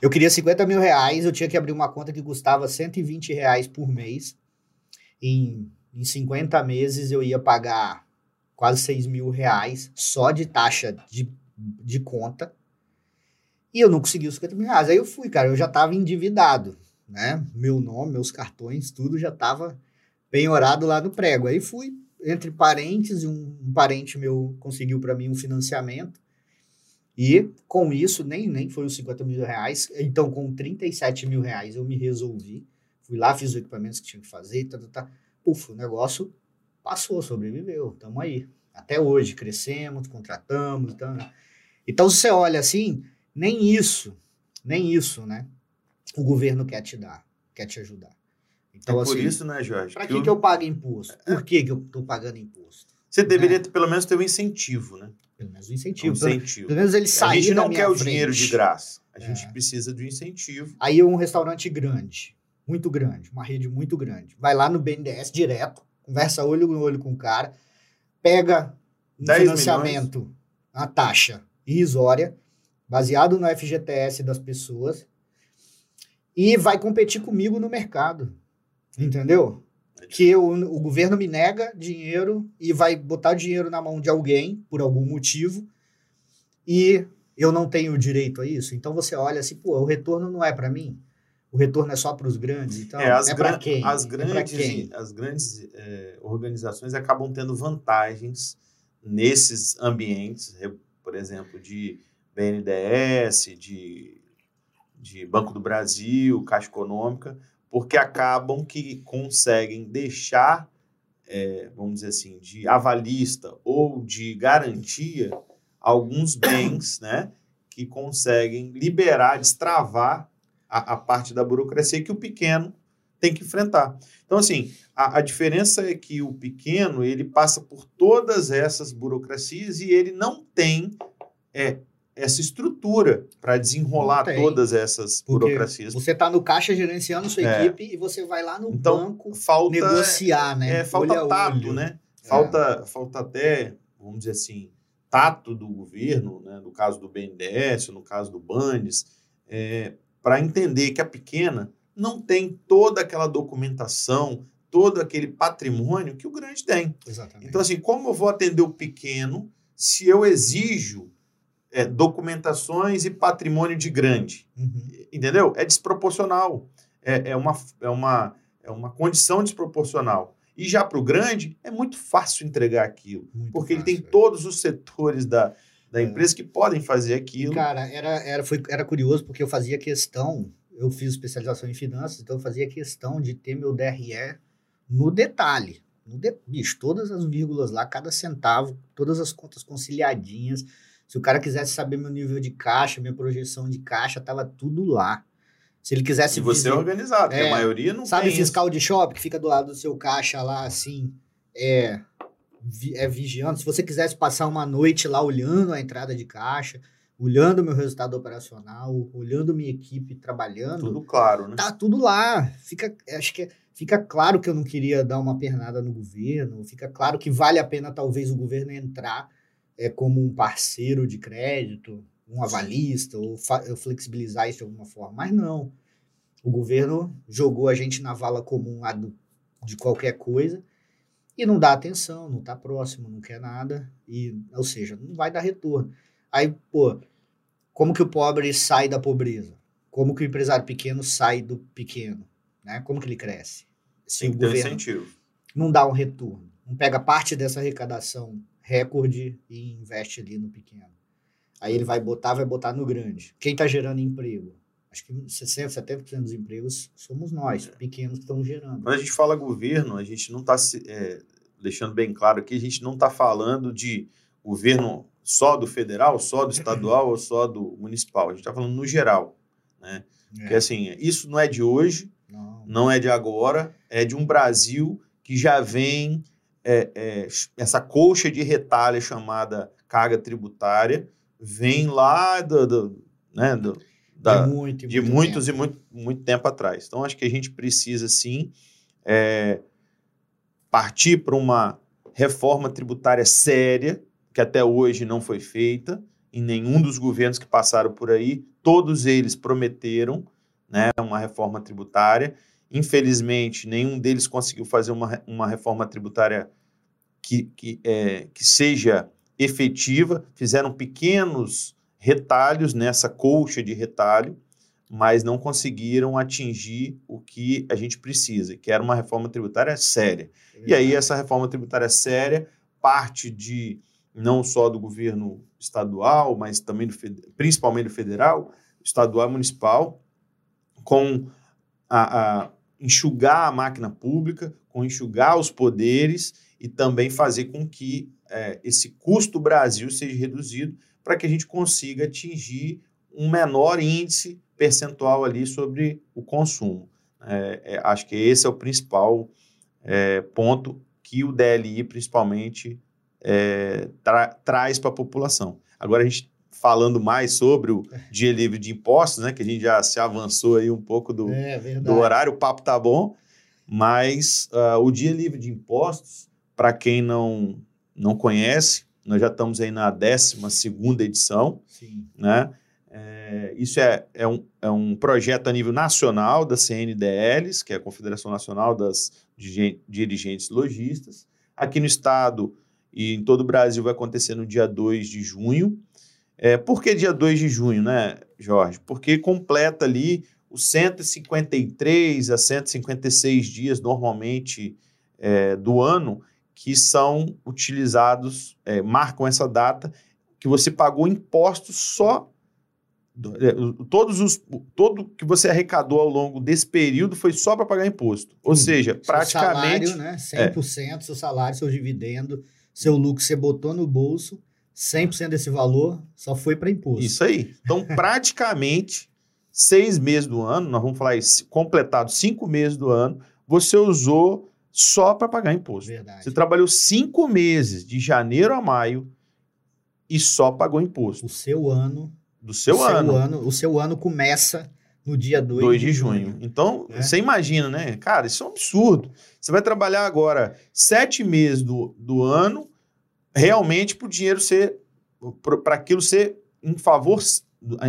Eu queria 50 mil reais, eu tinha que abrir uma conta que custava 120 reais por mês. Em, em 50 meses eu ia pagar quase 6 mil reais só de taxa de, de conta. E eu não consegui os 50 mil reais. Aí eu fui, cara, eu já tava endividado, né? Meu nome, meus cartões, tudo já tava penhorado lá no prego. Aí fui, entre parentes, um, um parente meu conseguiu para mim um financiamento. E com isso, nem, nem foi os 50 mil reais. Então, com 37 mil reais, eu me resolvi. Fui lá, fiz os equipamentos que tinha que fazer, tá, tá, tá. Puf, o negócio passou, sobreviveu. Estamos aí. Até hoje, crescemos, contratamos. Então, então, se você olha assim, nem isso, nem isso, né? O governo quer te dar, quer te ajudar. Então, é por assim, isso, né, Jorge? Para que, eu... que eu pago imposto? É. Por que, que eu estou pagando imposto? Você deveria, né? pelo menos, ter um incentivo, né? Pelo menos um incentivo. Um incentivo. Pelo, menos ele sair A gente não quer o frente. dinheiro de graça. A gente é. precisa de um incentivo. Aí um restaurante grande, muito grande, uma rede muito grande. Vai lá no BNDES direto, conversa olho no olho com o cara, pega um financiamento, milhões. a taxa irrisória, baseado no FGTS das pessoas, e vai competir comigo no mercado. Entendeu? Que o, o governo me nega dinheiro e vai botar dinheiro na mão de alguém, por algum motivo, e eu não tenho direito a isso. Então você olha assim, pô, o retorno não é para mim. O retorno é só para os grandes, então é, é para quem? As grandes, é quem? As grandes é, organizações acabam tendo vantagens nesses ambientes, por exemplo, de BNDES, de, de Banco do Brasil, Caixa Econômica, porque acabam que conseguem deixar, é, vamos dizer assim, de avalista ou de garantia alguns bens, né, que conseguem liberar, destravar a, a, parte da burocracia que o pequeno tem que enfrentar. Então, assim, a, a diferença é que o pequeno ele passa por todas essas burocracias e ele não tem é, essa estrutura para desenrolar todas essas Porque burocracias. Você está no caixa gerenciando sua é. equipe e você vai lá no então, banco falta, negociar, né? É, falta tato, né? Falta, é. falta até, vamos dizer assim, tato do governo, né? no caso do BNDES, no caso do Bandes, é, para entender que a pequena não tem toda aquela documentação, todo aquele patrimônio que o grande tem. Exatamente. Então, assim, como eu vou atender o pequeno se eu exijo é, documentações e patrimônio de grande. Uhum. Entendeu? É desproporcional. É, é, uma, é, uma, é uma condição desproporcional. E já para o grande, é muito fácil entregar aquilo. Muito porque fácil, ele tem é. todos os setores da, da é. empresa que podem fazer aquilo. Cara, era, era, foi, era curioso porque eu fazia questão, eu fiz especialização em finanças, então eu fazia questão de ter meu DRE no detalhe. No de, bicho, todas as vírgulas lá, cada centavo, todas as contas conciliadinhas se o cara quisesse saber meu nível de caixa, minha projeção de caixa, tava tudo lá. Se ele quisesse. E você é organizado, é, a maioria não Sabe fiscal isso. de shopping que fica do lado do seu caixa lá, assim, é, é vigiando. Se você quisesse passar uma noite lá olhando a entrada de caixa, olhando o meu resultado operacional, olhando minha equipe trabalhando. Tudo claro, né? Tá tudo lá. Fica, acho que fica claro que eu não queria dar uma pernada no governo, fica claro que vale a pena talvez o governo entrar é, como um parceiro de crédito, um avalista, ou, ou flexibilizar isso de alguma forma. Mas não. O governo jogou a gente na vala comum de qualquer coisa e não dá atenção, não está próximo, não quer nada, e, ou seja, não vai dar retorno. Aí, pô, como que o pobre sai da pobreza? Como que o empresário pequeno sai do pequeno? Né? Como que ele cresce? Se Tem o governo incentivo. não dá um retorno, não pega parte dessa arrecadação recorde e investe ali no pequeno. Aí ele vai botar, vai botar no grande. Quem está gerando emprego? Acho que 60%, 70% dos empregos somos nós, é. pequenos que estão gerando. Quando a gente fala governo, a gente não está é, deixando bem claro aqui, a gente não está falando de governo só do federal, só do estadual ou só do municipal. A gente está falando no geral. Né? É. Porque assim, isso não é de hoje, não. não é de agora, é de um Brasil que já vem é, é, essa colcha de retalho chamada carga tributária vem lá do, do né, do, da, de, muito, de muito muitos tempo. e muito, muito tempo atrás. Então, acho que a gente precisa, sim, é, partir para uma reforma tributária séria, que até hoje não foi feita em nenhum dos governos que passaram por aí. Todos eles prometeram né, uma reforma tributária Infelizmente, nenhum deles conseguiu fazer uma, uma reforma tributária que, que, é, que seja efetiva. Fizeram pequenos retalhos nessa colcha de retalho, mas não conseguiram atingir o que a gente precisa, que era uma reforma tributária séria. É e aí, essa reforma tributária séria parte de não só do governo estadual, mas também do, principalmente do federal, estadual e municipal, com a, a enxugar a máquina pública, com enxugar os poderes e também fazer com que é, esse custo Brasil seja reduzido para que a gente consiga atingir um menor índice percentual ali sobre o consumo. É, é, acho que esse é o principal é, ponto que o DLI, principalmente, é, tra traz para a população. Agora, a gente falando mais sobre o dia livre de impostos, né, que a gente já se avançou aí um pouco do, é, do horário, o papo tá bom, mas uh, o dia livre de impostos, para quem não, não conhece, nós já estamos aí na 12 edição, Sim. né? É, isso é, é, um, é um projeto a nível nacional da CNDLs, que é a Confederação Nacional das Dirigentes Logistas. Aqui no estado e em todo o Brasil vai acontecer no dia 2 de junho. É, por que dia 2 de junho, né, Jorge? Porque completa ali os 153 a 156 dias normalmente é, do ano que são utilizados, é, marcam essa data que você pagou impostos só todos os todo que você arrecadou ao longo desse período foi só para pagar imposto. Ou seja, seu praticamente salário, né, 100% é. seu salário, seu dividendo, seu lucro você botou no bolso, 100% desse valor só foi para imposto. Isso aí. Então, praticamente seis meses do ano, nós vamos falar isso, completado cinco meses do ano, você usou só para pagar imposto. Verdade. Você trabalhou cinco meses, de janeiro a maio, e só pagou imposto. O seu ano do seu, o ano. seu ano. O seu ano começa no dia 2, 2 de junho. junho. Então, é. você imagina, né? Cara, isso é um absurdo. Você vai trabalhar agora sete meses do, do ano, realmente para o dinheiro ser, para aquilo ser em favor,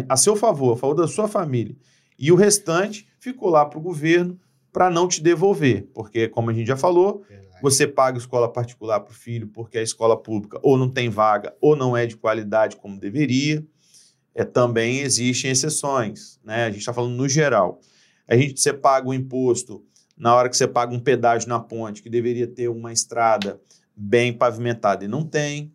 a seu favor, a favor da sua família. E o restante ficou lá para o governo para não te devolver. Porque, como a gente já falou, Verdade. você paga escola particular para o filho porque a escola pública ou não tem vaga ou não é de qualidade como deveria é, também existem exceções, né? A gente está falando no geral. A gente você paga o imposto na hora que você paga um pedágio na ponte, que deveria ter uma estrada bem pavimentada e não tem.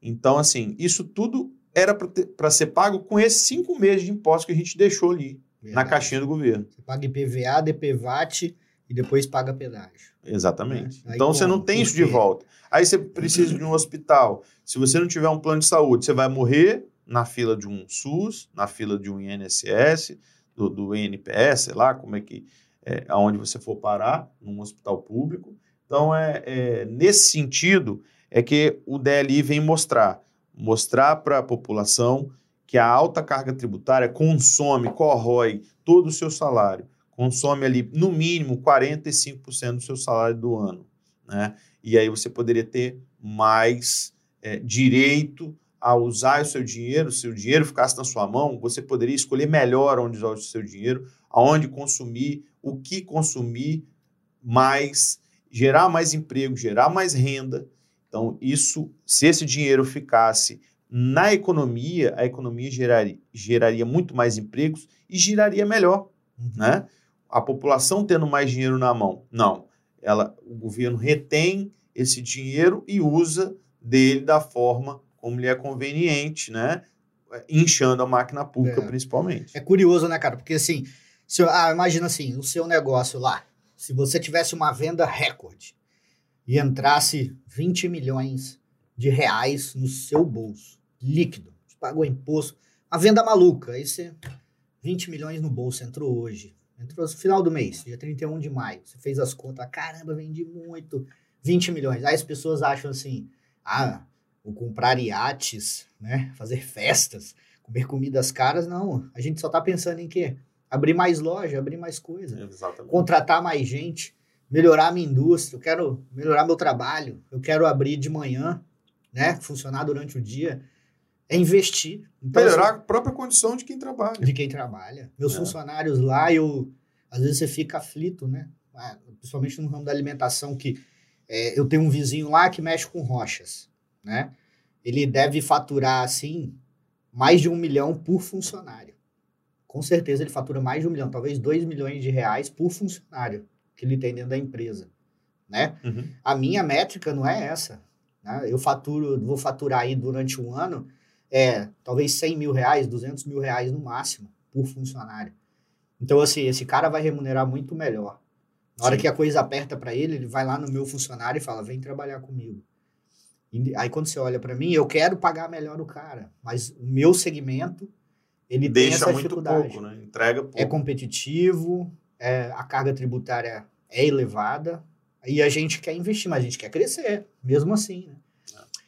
Então, assim, isso tudo era para ser pago com esses cinco meses de imposto que a gente deixou ali Verdade. na caixinha do governo. Você paga IPVA, DPVAT e depois paga pedágio. Exatamente. Né? Então, você não tem isso de volta. Aí você precisa de um hospital. Se você não tiver um plano de saúde, você vai morrer na fila de um SUS, na fila de um INSS, do, do INPS, sei lá, como é que, é, aonde você for parar, num hospital público. Então, é, é nesse sentido, é que o DLI vem mostrar, mostrar para a população que a alta carga tributária consome, corrói todo o seu salário, consome ali, no mínimo, 45% do seu salário do ano. Né? E aí você poderia ter mais é, direito a usar o seu dinheiro, se o dinheiro ficasse na sua mão, você poderia escolher melhor onde usar o seu dinheiro, aonde consumir, o que consumir mais, gerar mais emprego, gerar mais renda. Então, isso, se esse dinheiro ficasse na economia, a economia geraria, geraria muito mais empregos e giraria melhor, uhum. né? A população tendo mais dinheiro na mão. Não, ela, o governo retém esse dinheiro e usa dele da forma como lhe é conveniente, né? Inchando a máquina pública, é. principalmente. É curioso, né, cara? Porque assim, se, ah, imagina assim, o seu negócio lá, se você tivesse uma venda recorde e entrasse 20 milhões de reais no seu bolso, líquido, você pagou imposto, a venda maluca, aí você 20 milhões no bolso, entrou hoje, entrou no final do mês, dia 31 de maio, você fez as contas, caramba, vendi muito, 20 milhões. Aí as pessoas acham assim, ah, ou comprar iates, né? Fazer festas, comer comidas caras, não. A gente só está pensando em quê? Abrir mais loja, abrir mais coisa, Exatamente. contratar mais gente, melhorar a minha indústria, eu quero melhorar meu trabalho, eu quero abrir de manhã, né? Funcionar durante o dia. É investir. Então, melhorar assim, a própria condição de quem trabalha. De quem trabalha. Meus é. funcionários lá, eu às vezes você fica aflito, né? Ah, principalmente no ramo da alimentação, que é, eu tenho um vizinho lá que mexe com rochas né? Ele deve faturar, assim, mais de um milhão por funcionário. com certeza ele fatura mais de um milhão, talvez dois milhões de reais por funcionário que ele tem dentro da empresa, né? Uhum. A minha métrica não é essa. Né? Eu faturo, vou faturar aí durante um ano, é talvez 100 mil reais, 200 mil reais no máximo por funcionário. Então, assim, esse cara vai remunerar muito melhor. Na hora Sim. que a coisa aperta para ele, ele vai lá no meu funcionário e fala: vem trabalhar comigo. Aí, quando você olha para mim, eu quero pagar melhor o cara, mas o meu segmento, ele tem Deixa essa muito dificuldade. pouco, né? Entrega pouco. É competitivo, é, a carga tributária é elevada, e a gente quer investir, mas a gente quer crescer, mesmo assim. Né?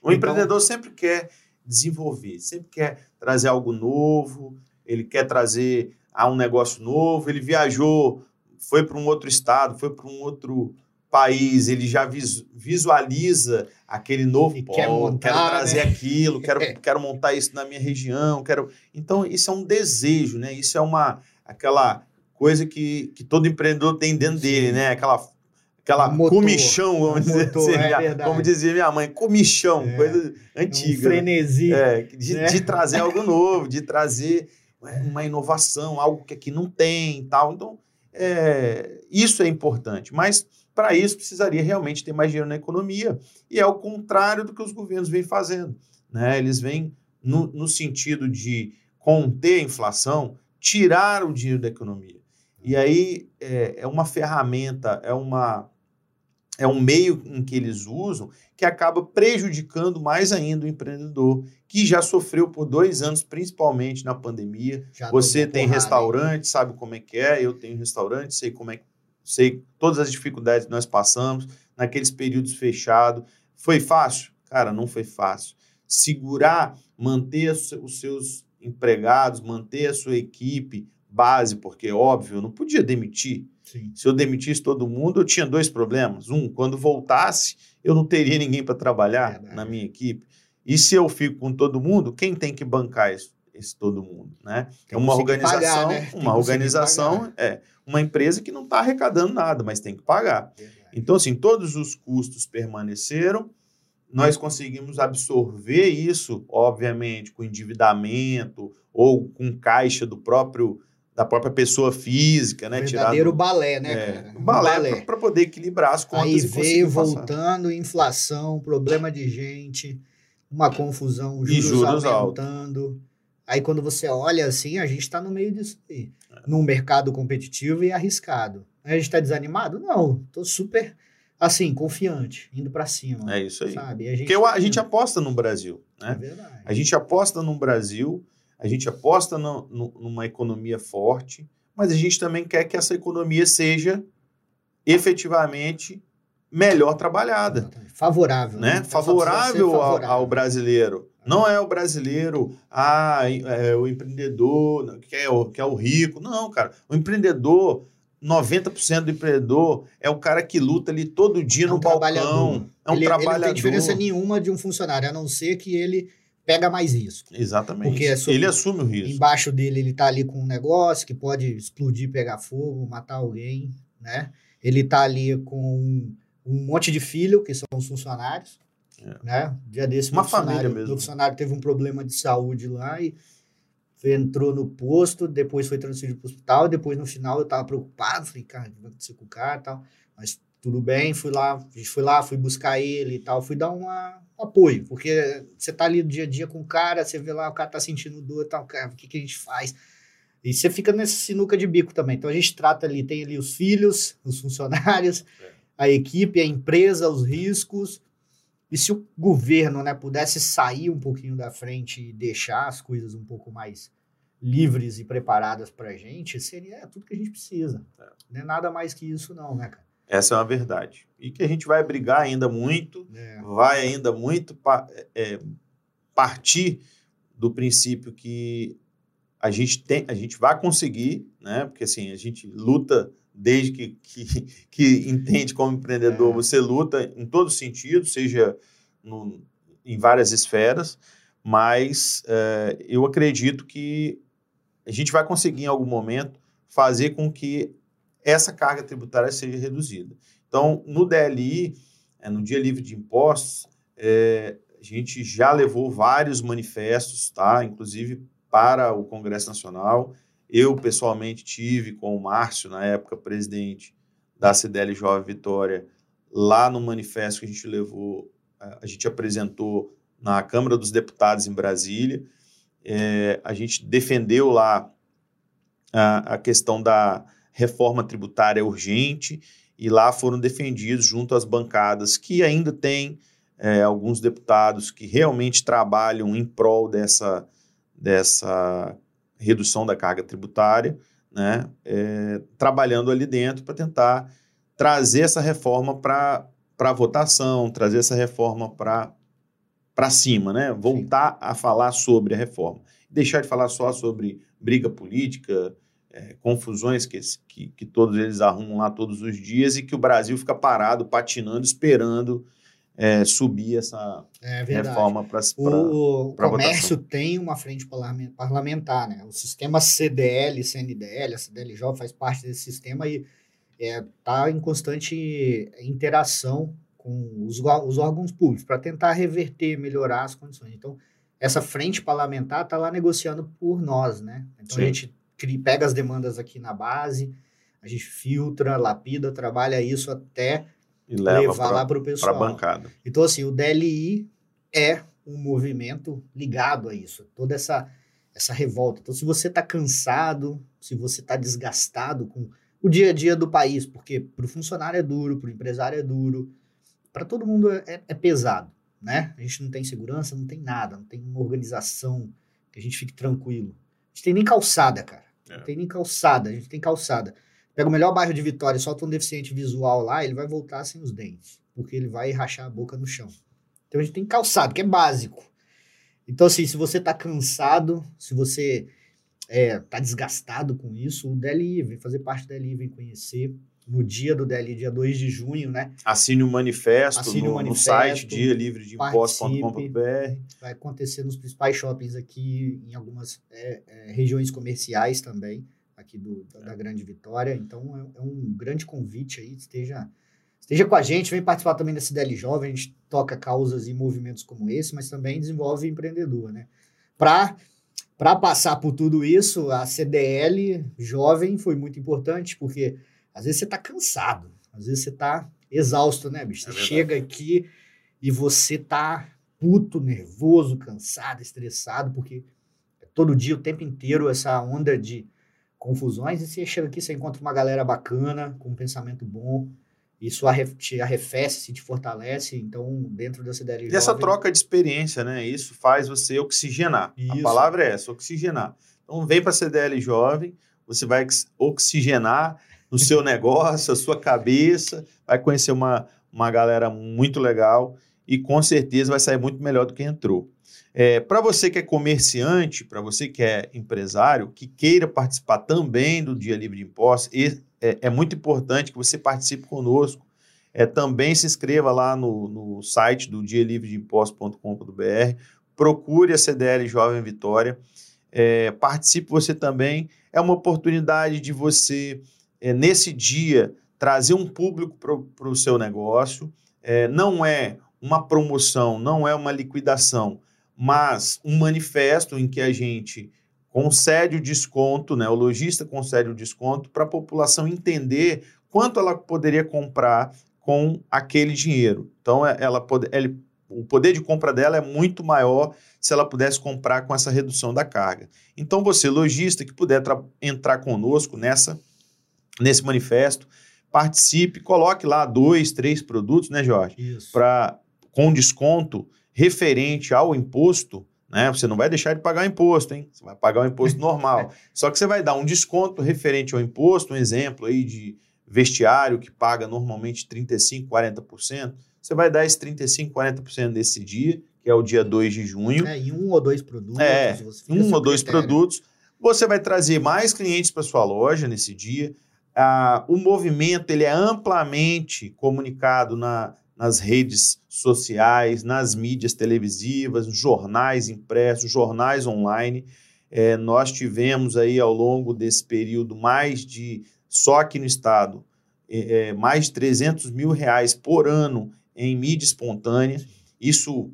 O Então- empreendedor sempre quer desenvolver, sempre quer trazer algo novo, ele quer trazer a um negócio novo, ele viajou, foi para um outro estado, foi para um outro país, ele já vis- visualiza aquele novo E polo, quer montar, quero trazer né? aquilo, quero, quero montar isso na minha região, quero. Então isso é um desejo, né? Isso é uma aquela coisa que, que todo empreendedor tem dentro Sim. dele, né? Aquela aquela Um motor, comichão, vamos um dizer motor, assim, é minha- como dizia minha mãe, comichão, É. coisa É um antiga. né? frenesi. É, de, né? de trazer algo novo, de trazer uma inovação, algo que aqui não tem e tal. Então, é, isso é importante. Mas, para isso, precisaria realmente ter mais dinheiro na economia. E é o contrário do que os governos vêm fazendo. Né? Eles vêm no, no sentido de conter a inflação, tirar o dinheiro da economia. E aí é, é uma ferramenta, é uma é um meio em que eles usam que acaba prejudicando mais ainda o empreendedor, que já sofreu por dois anos, principalmente na pandemia. Já Você tem restaurante, sabe como é que é, eu tenho restaurante, sei como é que sei todas as dificuldades que nós passamos naqueles períodos fechados. Foi fácil? Cara, não foi fácil. Segurar, manter os se- os seus empregados, manter a sua equipe base, porque óbvio, eu não podia demitir. Sim. Se eu demitisse todo mundo, eu tinha dois problemas. Um, quando voltasse, eu não teria ninguém para trabalhar Verdade. na minha equipe. E se eu fico com todo mundo, quem tem que bancar esse, esse todo mundo, né? Tem É uma organização, pagar, né? Uma organização é uma empresa que não está arrecadando nada, mas tem que pagar. Verdade. Então, assim, todos os custos permaneceram. Nós conseguimos absorver isso, obviamente, com endividamento ou com caixa do próprio da própria pessoa física, né? Verdadeiro Tirado- balé, né, é, cara? Um balé, para poder equilibrar as contas Aí e veio passar. voltando, inflação, problema de gente, uma confusão, E juros, juros aumentando. Aí quando você olha assim, a gente está no meio disso aí. É. Num mercado competitivo e arriscado. A gente está desanimado? Não, tô super, assim, confiante, indo para cima. É isso aí. Sabe? A gente, Porque a gente tá aposta no Brasil, né? É verdade. A gente aposta no Brasil, a gente aposta no- no- numa economia forte, mas a gente também quer que essa economia seja efetivamente melhor trabalhada. Favorável. né? Precisa ser Favorável ao, favorável. ao brasileiro. Não é o brasileiro, ah, é o empreendedor, que é o, que é o rico. Não, cara. O empreendedor, 90% do empreendedor é o cara que luta ali todo dia É um no balcão. É um ele, trabalhador. ele não tem diferença nenhuma de um funcionário, a não ser que ele pega mais risco. Exatamente. Porque é Ele assume o risco. Embaixo dele ele tá ali com um negócio que pode explodir, pegar fogo, matar alguém, né? Ele tá ali com um, um monte de filho, que são os funcionários, É. né? Dia desse, Uma família mesmo. Meu funcionário teve um problema de saúde lá e entrou no posto, depois foi transferido para o hospital, e depois no final eu tava preocupado, falei, cara, o que vai acontecer com o cara e tal, mas tudo bem, fui lá, foi lá, fui buscar ele e tal, fui dar uma, um apoio, porque você tá ali dia a dia com o cara, você vê lá, o cara tá sentindo dor e tal, cara, o que, que a gente faz? E você fica nessa sinuca de bico também. Então a gente trata ali, tem ali os filhos, os funcionários, É. a equipe, a empresa, os riscos. E se o governo né, pudesse sair um pouquinho da frente e deixar as coisas um pouco mais livres e preparadas para a gente, seria tudo que a gente precisa. Não é nada mais que isso, não, né, cara? Essa é uma verdade. E que a gente vai brigar ainda muito, É, vai ainda muito pa- é, partir do princípio que a gente tem, a gente vai conseguir, né? Porque assim, a gente luta desde que, que, que entende como empreendedor, É. você luta em todo sentido, seja no- em várias esferas, mas é, eu acredito que a gente vai conseguir em algum momento fazer com que essa carga tributária seja reduzida. Então, no DLI, é, no Dia Livre de Impostos, é, a gente já levou vários manifestos, tá? inclusive para o Congresso Nacional. Eu, pessoalmente, tive com o Márcio, na época presidente da CDL Jovem Vitória, lá no manifesto que a gente levou, a gente apresentou na Câmara dos Deputados em Brasília. É, a gente defendeu lá a, a questão da reforma tributária urgente e lá foram defendidos junto às bancadas que ainda tem é, alguns deputados que realmente trabalham em prol dessa, dessa redução da carga tributária, né, é, trabalhando ali dentro para tentar trazer essa reforma para a votação, trazer essa reforma para cima, né, voltar Sim. a falar sobre a reforma. Deixar de falar só sobre briga política, é, confusões que, que, que, todos eles arrumam lá todos os dias e que o Brasil fica parado, patinando, esperando é, subir essa é reforma para O, o comércio votação. tem uma frente parlamentar, né? O sistema CDL, CNDL, a CDLJ faz parte desse sistema e está é, em constante interação com os, os órgãos públicos para tentar reverter, melhorar as condições. Então, essa frente parlamentar está lá negociando por nós, né? Então, Sim. a gente pega as demandas aqui na base, a gente filtra, lapida, trabalha isso até e levar pra, lá para o pessoal. Para a bancada. Então, assim, o DLI é um movimento ligado a isso, toda essa, essa revolta. Então, se você está cansado, se você está desgastado com o dia a dia do país, porque para o funcionário é duro, para o empresário é duro, para todo mundo é, é, pesado, né? A gente não tem segurança, não tem nada, não tem uma organização que a gente fique tranquilo. A gente tem nem calçada, cara. É. Não tem nem calçada, a gente tem calçada. Pega o melhor bairro de Vitória, solta um deficiente visual lá, ele vai voltar sem os dentes, porque ele vai rachar a boca no chão. Então a gente tem calçado, que é básico. Então, assim, se você tá cansado, se você é, tá desgastado com isso, o DLI, vem fazer parte do DLI, vem conhecer no dia do DLI, dia 2 de junho, né? Assine o manifesto, Assine no, o manifesto no site dia livre de impostos.com.br. Vai acontecer nos principais shoppings aqui, em algumas é, é, regiões comerciais também, aqui do, da, da Grande Vitória. Então é, é, um grande convite aí, esteja, esteja com a gente, vem participar também da CDL Jovem, a gente toca causas e movimentos como esse, mas também desenvolve empreendedor, né? Para para passar por tudo isso, a CDL jovem foi muito importante, porque às vezes você tá cansado, às vezes você tá exausto, né, bicho? É você é chega aqui e você tá puto, nervoso, cansado, estressado, porque é todo dia, o tempo inteiro, essa onda de confusões, e você chega aqui, você encontra uma galera bacana, com um pensamento bom, isso te arrefece, te fortalece, então, dentro da CDL E essa troca de experiência, né? Isso faz você oxigenar. Isso. A palavra é essa, oxigenar. Então, vem para a CDL Jovem, você vai oxigenar no seu negócio, a sua cabeça, vai conhecer uma, uma galera muito legal e com certeza vai sair muito melhor do que entrou. É, para você que é comerciante, para você que é empresário, que queira participar também do Dia Livre de Impostos, é, é muito importante que você participe conosco. É, também se inscreva lá no, no site do Dia Livre de Impostos.com.br, procure a CDL Jovem Vitória, é, participe você também. É uma oportunidade de você é, nesse dia, trazer um público para o seu negócio. É, não é uma promoção, não é uma liquidação, mas um manifesto em que a gente concede o desconto, né? o lojista concede o desconto para a população entender quanto ela poderia comprar com aquele dinheiro. Então, é, ela pode, o poder de compra dela é muito maior se ela pudesse comprar com essa redução da carga. Então, você, lojista, que puder entrar conosco nessa nesse manifesto. Participe, coloque lá dois, três produtos, né, Jorge? Isso. Pra, com desconto referente ao imposto, né? Você não vai deixar de pagar imposto, hein? Você vai pagar o imposto normal. Só que você vai dar um desconto referente ao imposto, um exemplo aí de vestiário que paga normalmente 35%, 40%. Você vai dar esse 35%, 40% desse dia, que é o dia 2 de junho. É, em um ou dois produtos. É, um ou dois critério. produtos. Você vai trazer mais clientes para sua loja nesse dia ah, o movimento ele é amplamente comunicado na, nas redes sociais, nas mídias televisivas, jornais impressos, jornais online. É, nós tivemos aí ao longo desse período mais de, só aqui no estado, é, é mais de 300 mil reais por ano em mídia espontânea. Isso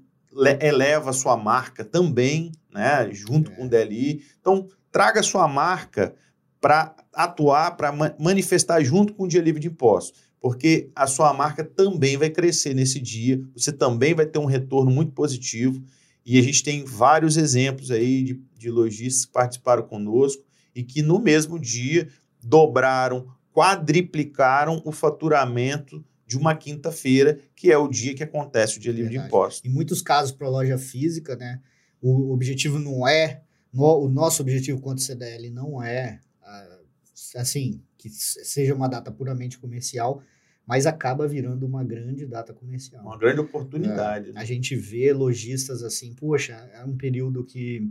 eleva a sua marca também, né, junto é. com o DLI. Então, traga a sua marca para atuar, para manifestar junto com o dia livre de impostos, porque a sua marca também vai crescer nesse dia, você também vai ter um retorno muito positivo. E a gente tem vários exemplos aí de, de lojistas que participaram conosco e que no mesmo dia dobraram, quadriplicaram o faturamento de uma quinta-feira, que é o dia que acontece o dia livre de impostos. Em muitos casos, para a loja física, né, o objetivo não é, no, o nosso objetivo quanto CDL não é, uh, assim, que seja uma data puramente comercial, mas acaba virando uma grande data comercial. Uma grande oportunidade. É, né? A gente vê lojistas assim, poxa, é um período que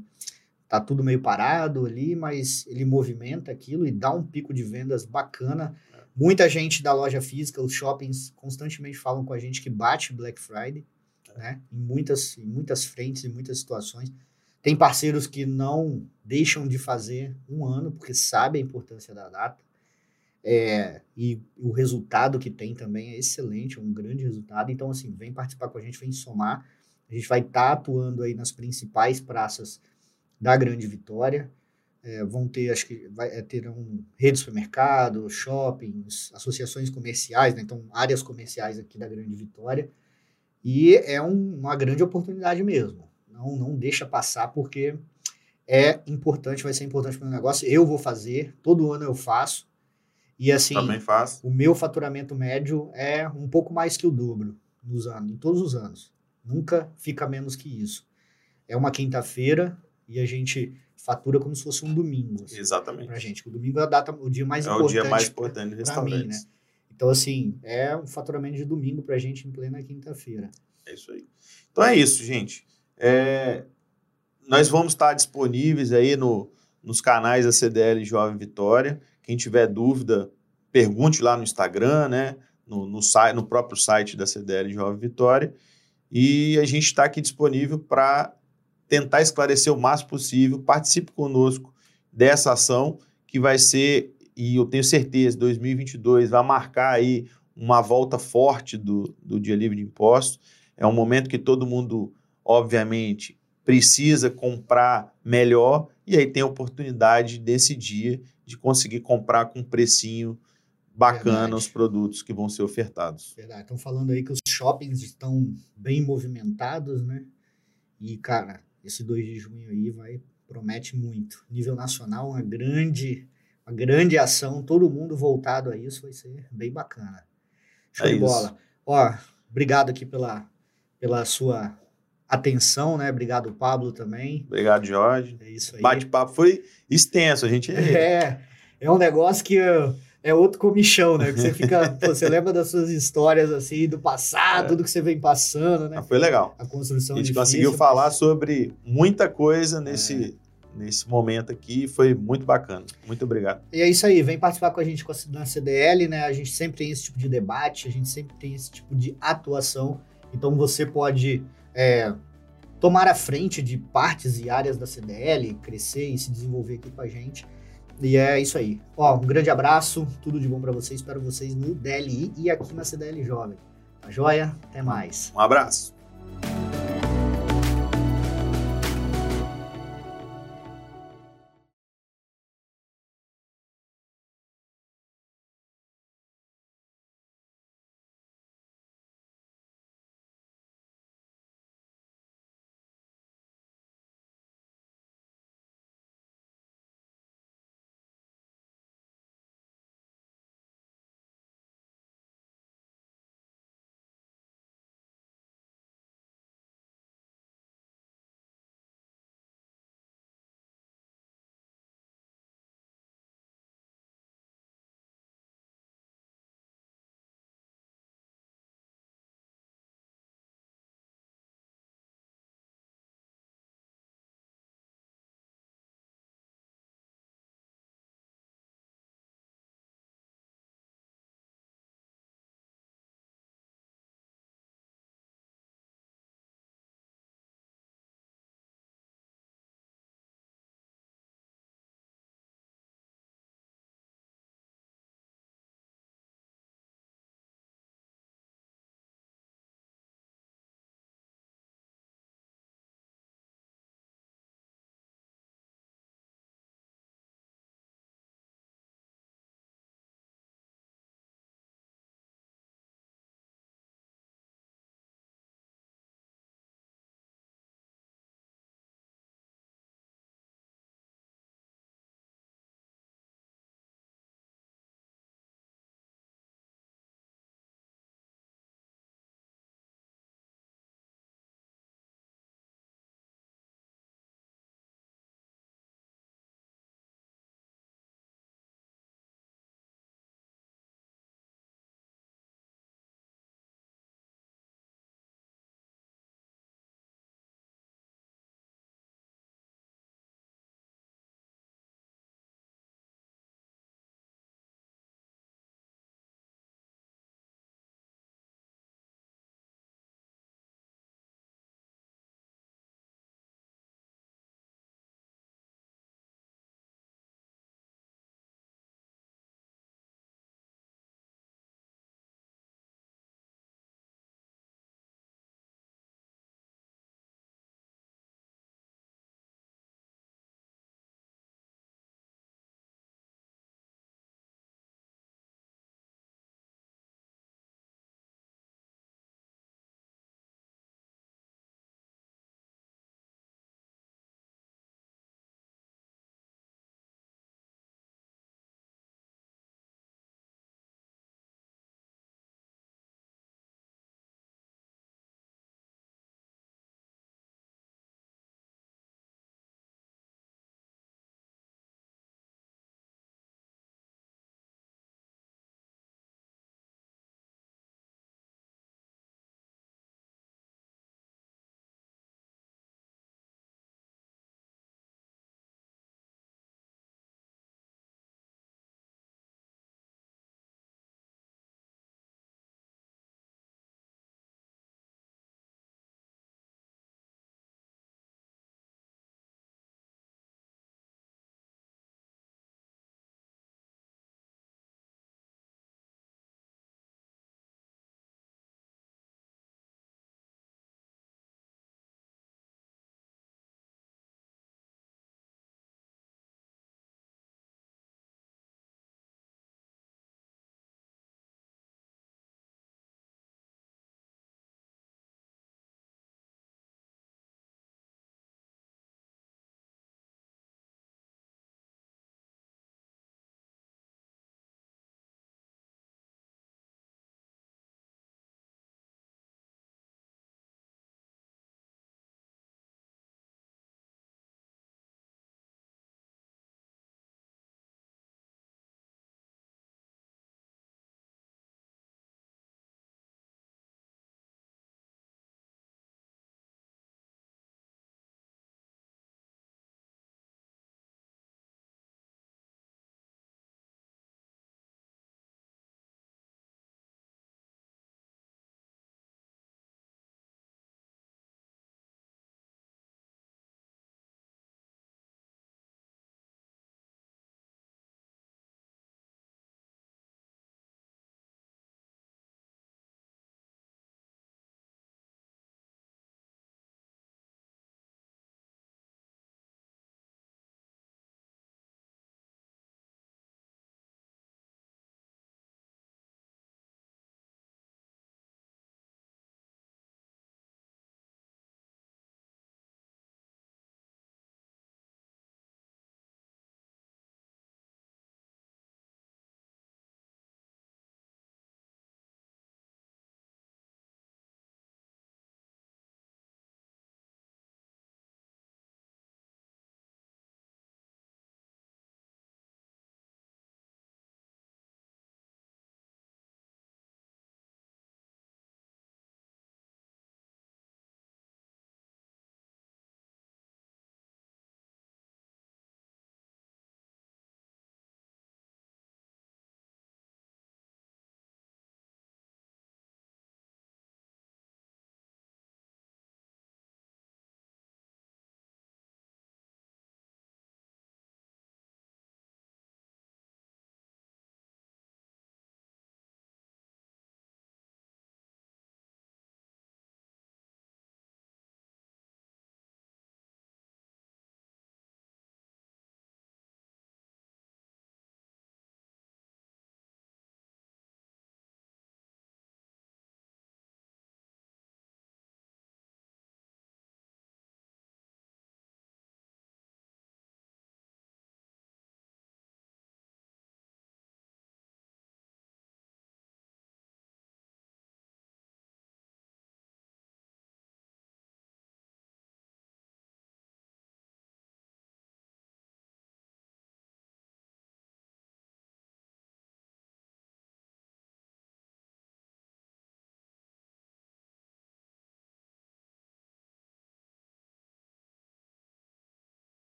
tá tudo meio parado ali, mas ele movimenta aquilo e dá um pico de vendas bacana Muita gente da loja física, os shoppings, constantemente falam com a gente que bate Black Friday, é. né? Em muitas, em muitas frentes, em muitas situações. Tem parceiros que não deixam de fazer um ano, porque sabem a importância da data. É, e o resultado que tem também é excelente, é um grande resultado. Então, assim, vem participar com a gente, vem somar. A gente vai estar tá atuando aí nas principais praças da Grande Vitória. É, vão ter, acho que vai, é, terão redes de supermercado, shoppings, associações comerciais, né? então áreas comerciais aqui da Grande Vitória. E é um, uma grande oportunidade mesmo. Não, não deixa passar, porque é importante, vai ser importante para o negócio. Eu vou fazer, todo ano eu faço. E assim, o meu faturamento médio é um pouco mais que o dobro nos anos, em todos os anos. Nunca fica menos que isso. É uma quinta-feira e a gente fatura como se fosse um domingo. Assim, Exatamente. Pra gente. O domingo é a data, o dia mais é importante. É o dia mais importante do restaurante. Mim, né? Então, assim, é um faturamento de domingo pra gente em plena quinta-feira. É isso aí. Então é isso, gente. É, nós vamos estar disponíveis aí no, nos canais da CDL Jovem Vitória. Quem tiver dúvida, pergunte lá no Instagram, né? No, no, no próprio site da CDL Jovem Vitória. E a gente está aqui disponível para tentar esclarecer o máximo possível. Participe conosco dessa ação que vai ser, e eu tenho certeza, 2022 vai marcar aí uma volta forte do, do dia livre de impostos. É um momento que todo mundo, obviamente, precisa comprar melhor e aí tem a oportunidade desse dia de conseguir comprar com um precinho bacana Verdade. os produtos que vão ser ofertados. Verdade. Estão falando aí que os shoppings estão bem movimentados, né? E, cara, esse 2 de junho aí vai promete muito. Nível nacional, uma grande, uma grande ação, todo mundo voltado a isso, vai ser bem bacana. Show é de bola. Isso. Ó, obrigado aqui pela, pela sua atenção, né? Obrigado, Pablo, também. Obrigado, Jorge. É isso aí. Bate-papo foi extenso, a gente... É, é um negócio que... Eu é outro comichão, né? Que você fica, você lembra das suas histórias assim, do passado, é. tudo que você vem passando, né? Ah, foi legal. A construção A gente difícil, conseguiu mas... falar sobre muita coisa nesse, é. nesse momento aqui, foi muito bacana. Muito obrigado. E é isso aí, vem participar com a gente na CDL, né? A gente sempre tem esse tipo de debate, a gente sempre tem esse tipo de atuação. Então você pode é, tomar a frente de partes e áreas da CDL, crescer e se desenvolver aqui com a gente. E é isso aí. Ó, um grande abraço, tudo de bom para vocês. Espero vocês no DLI e aqui na CDL Jovem. Tá joia? Até mais. Um abraço.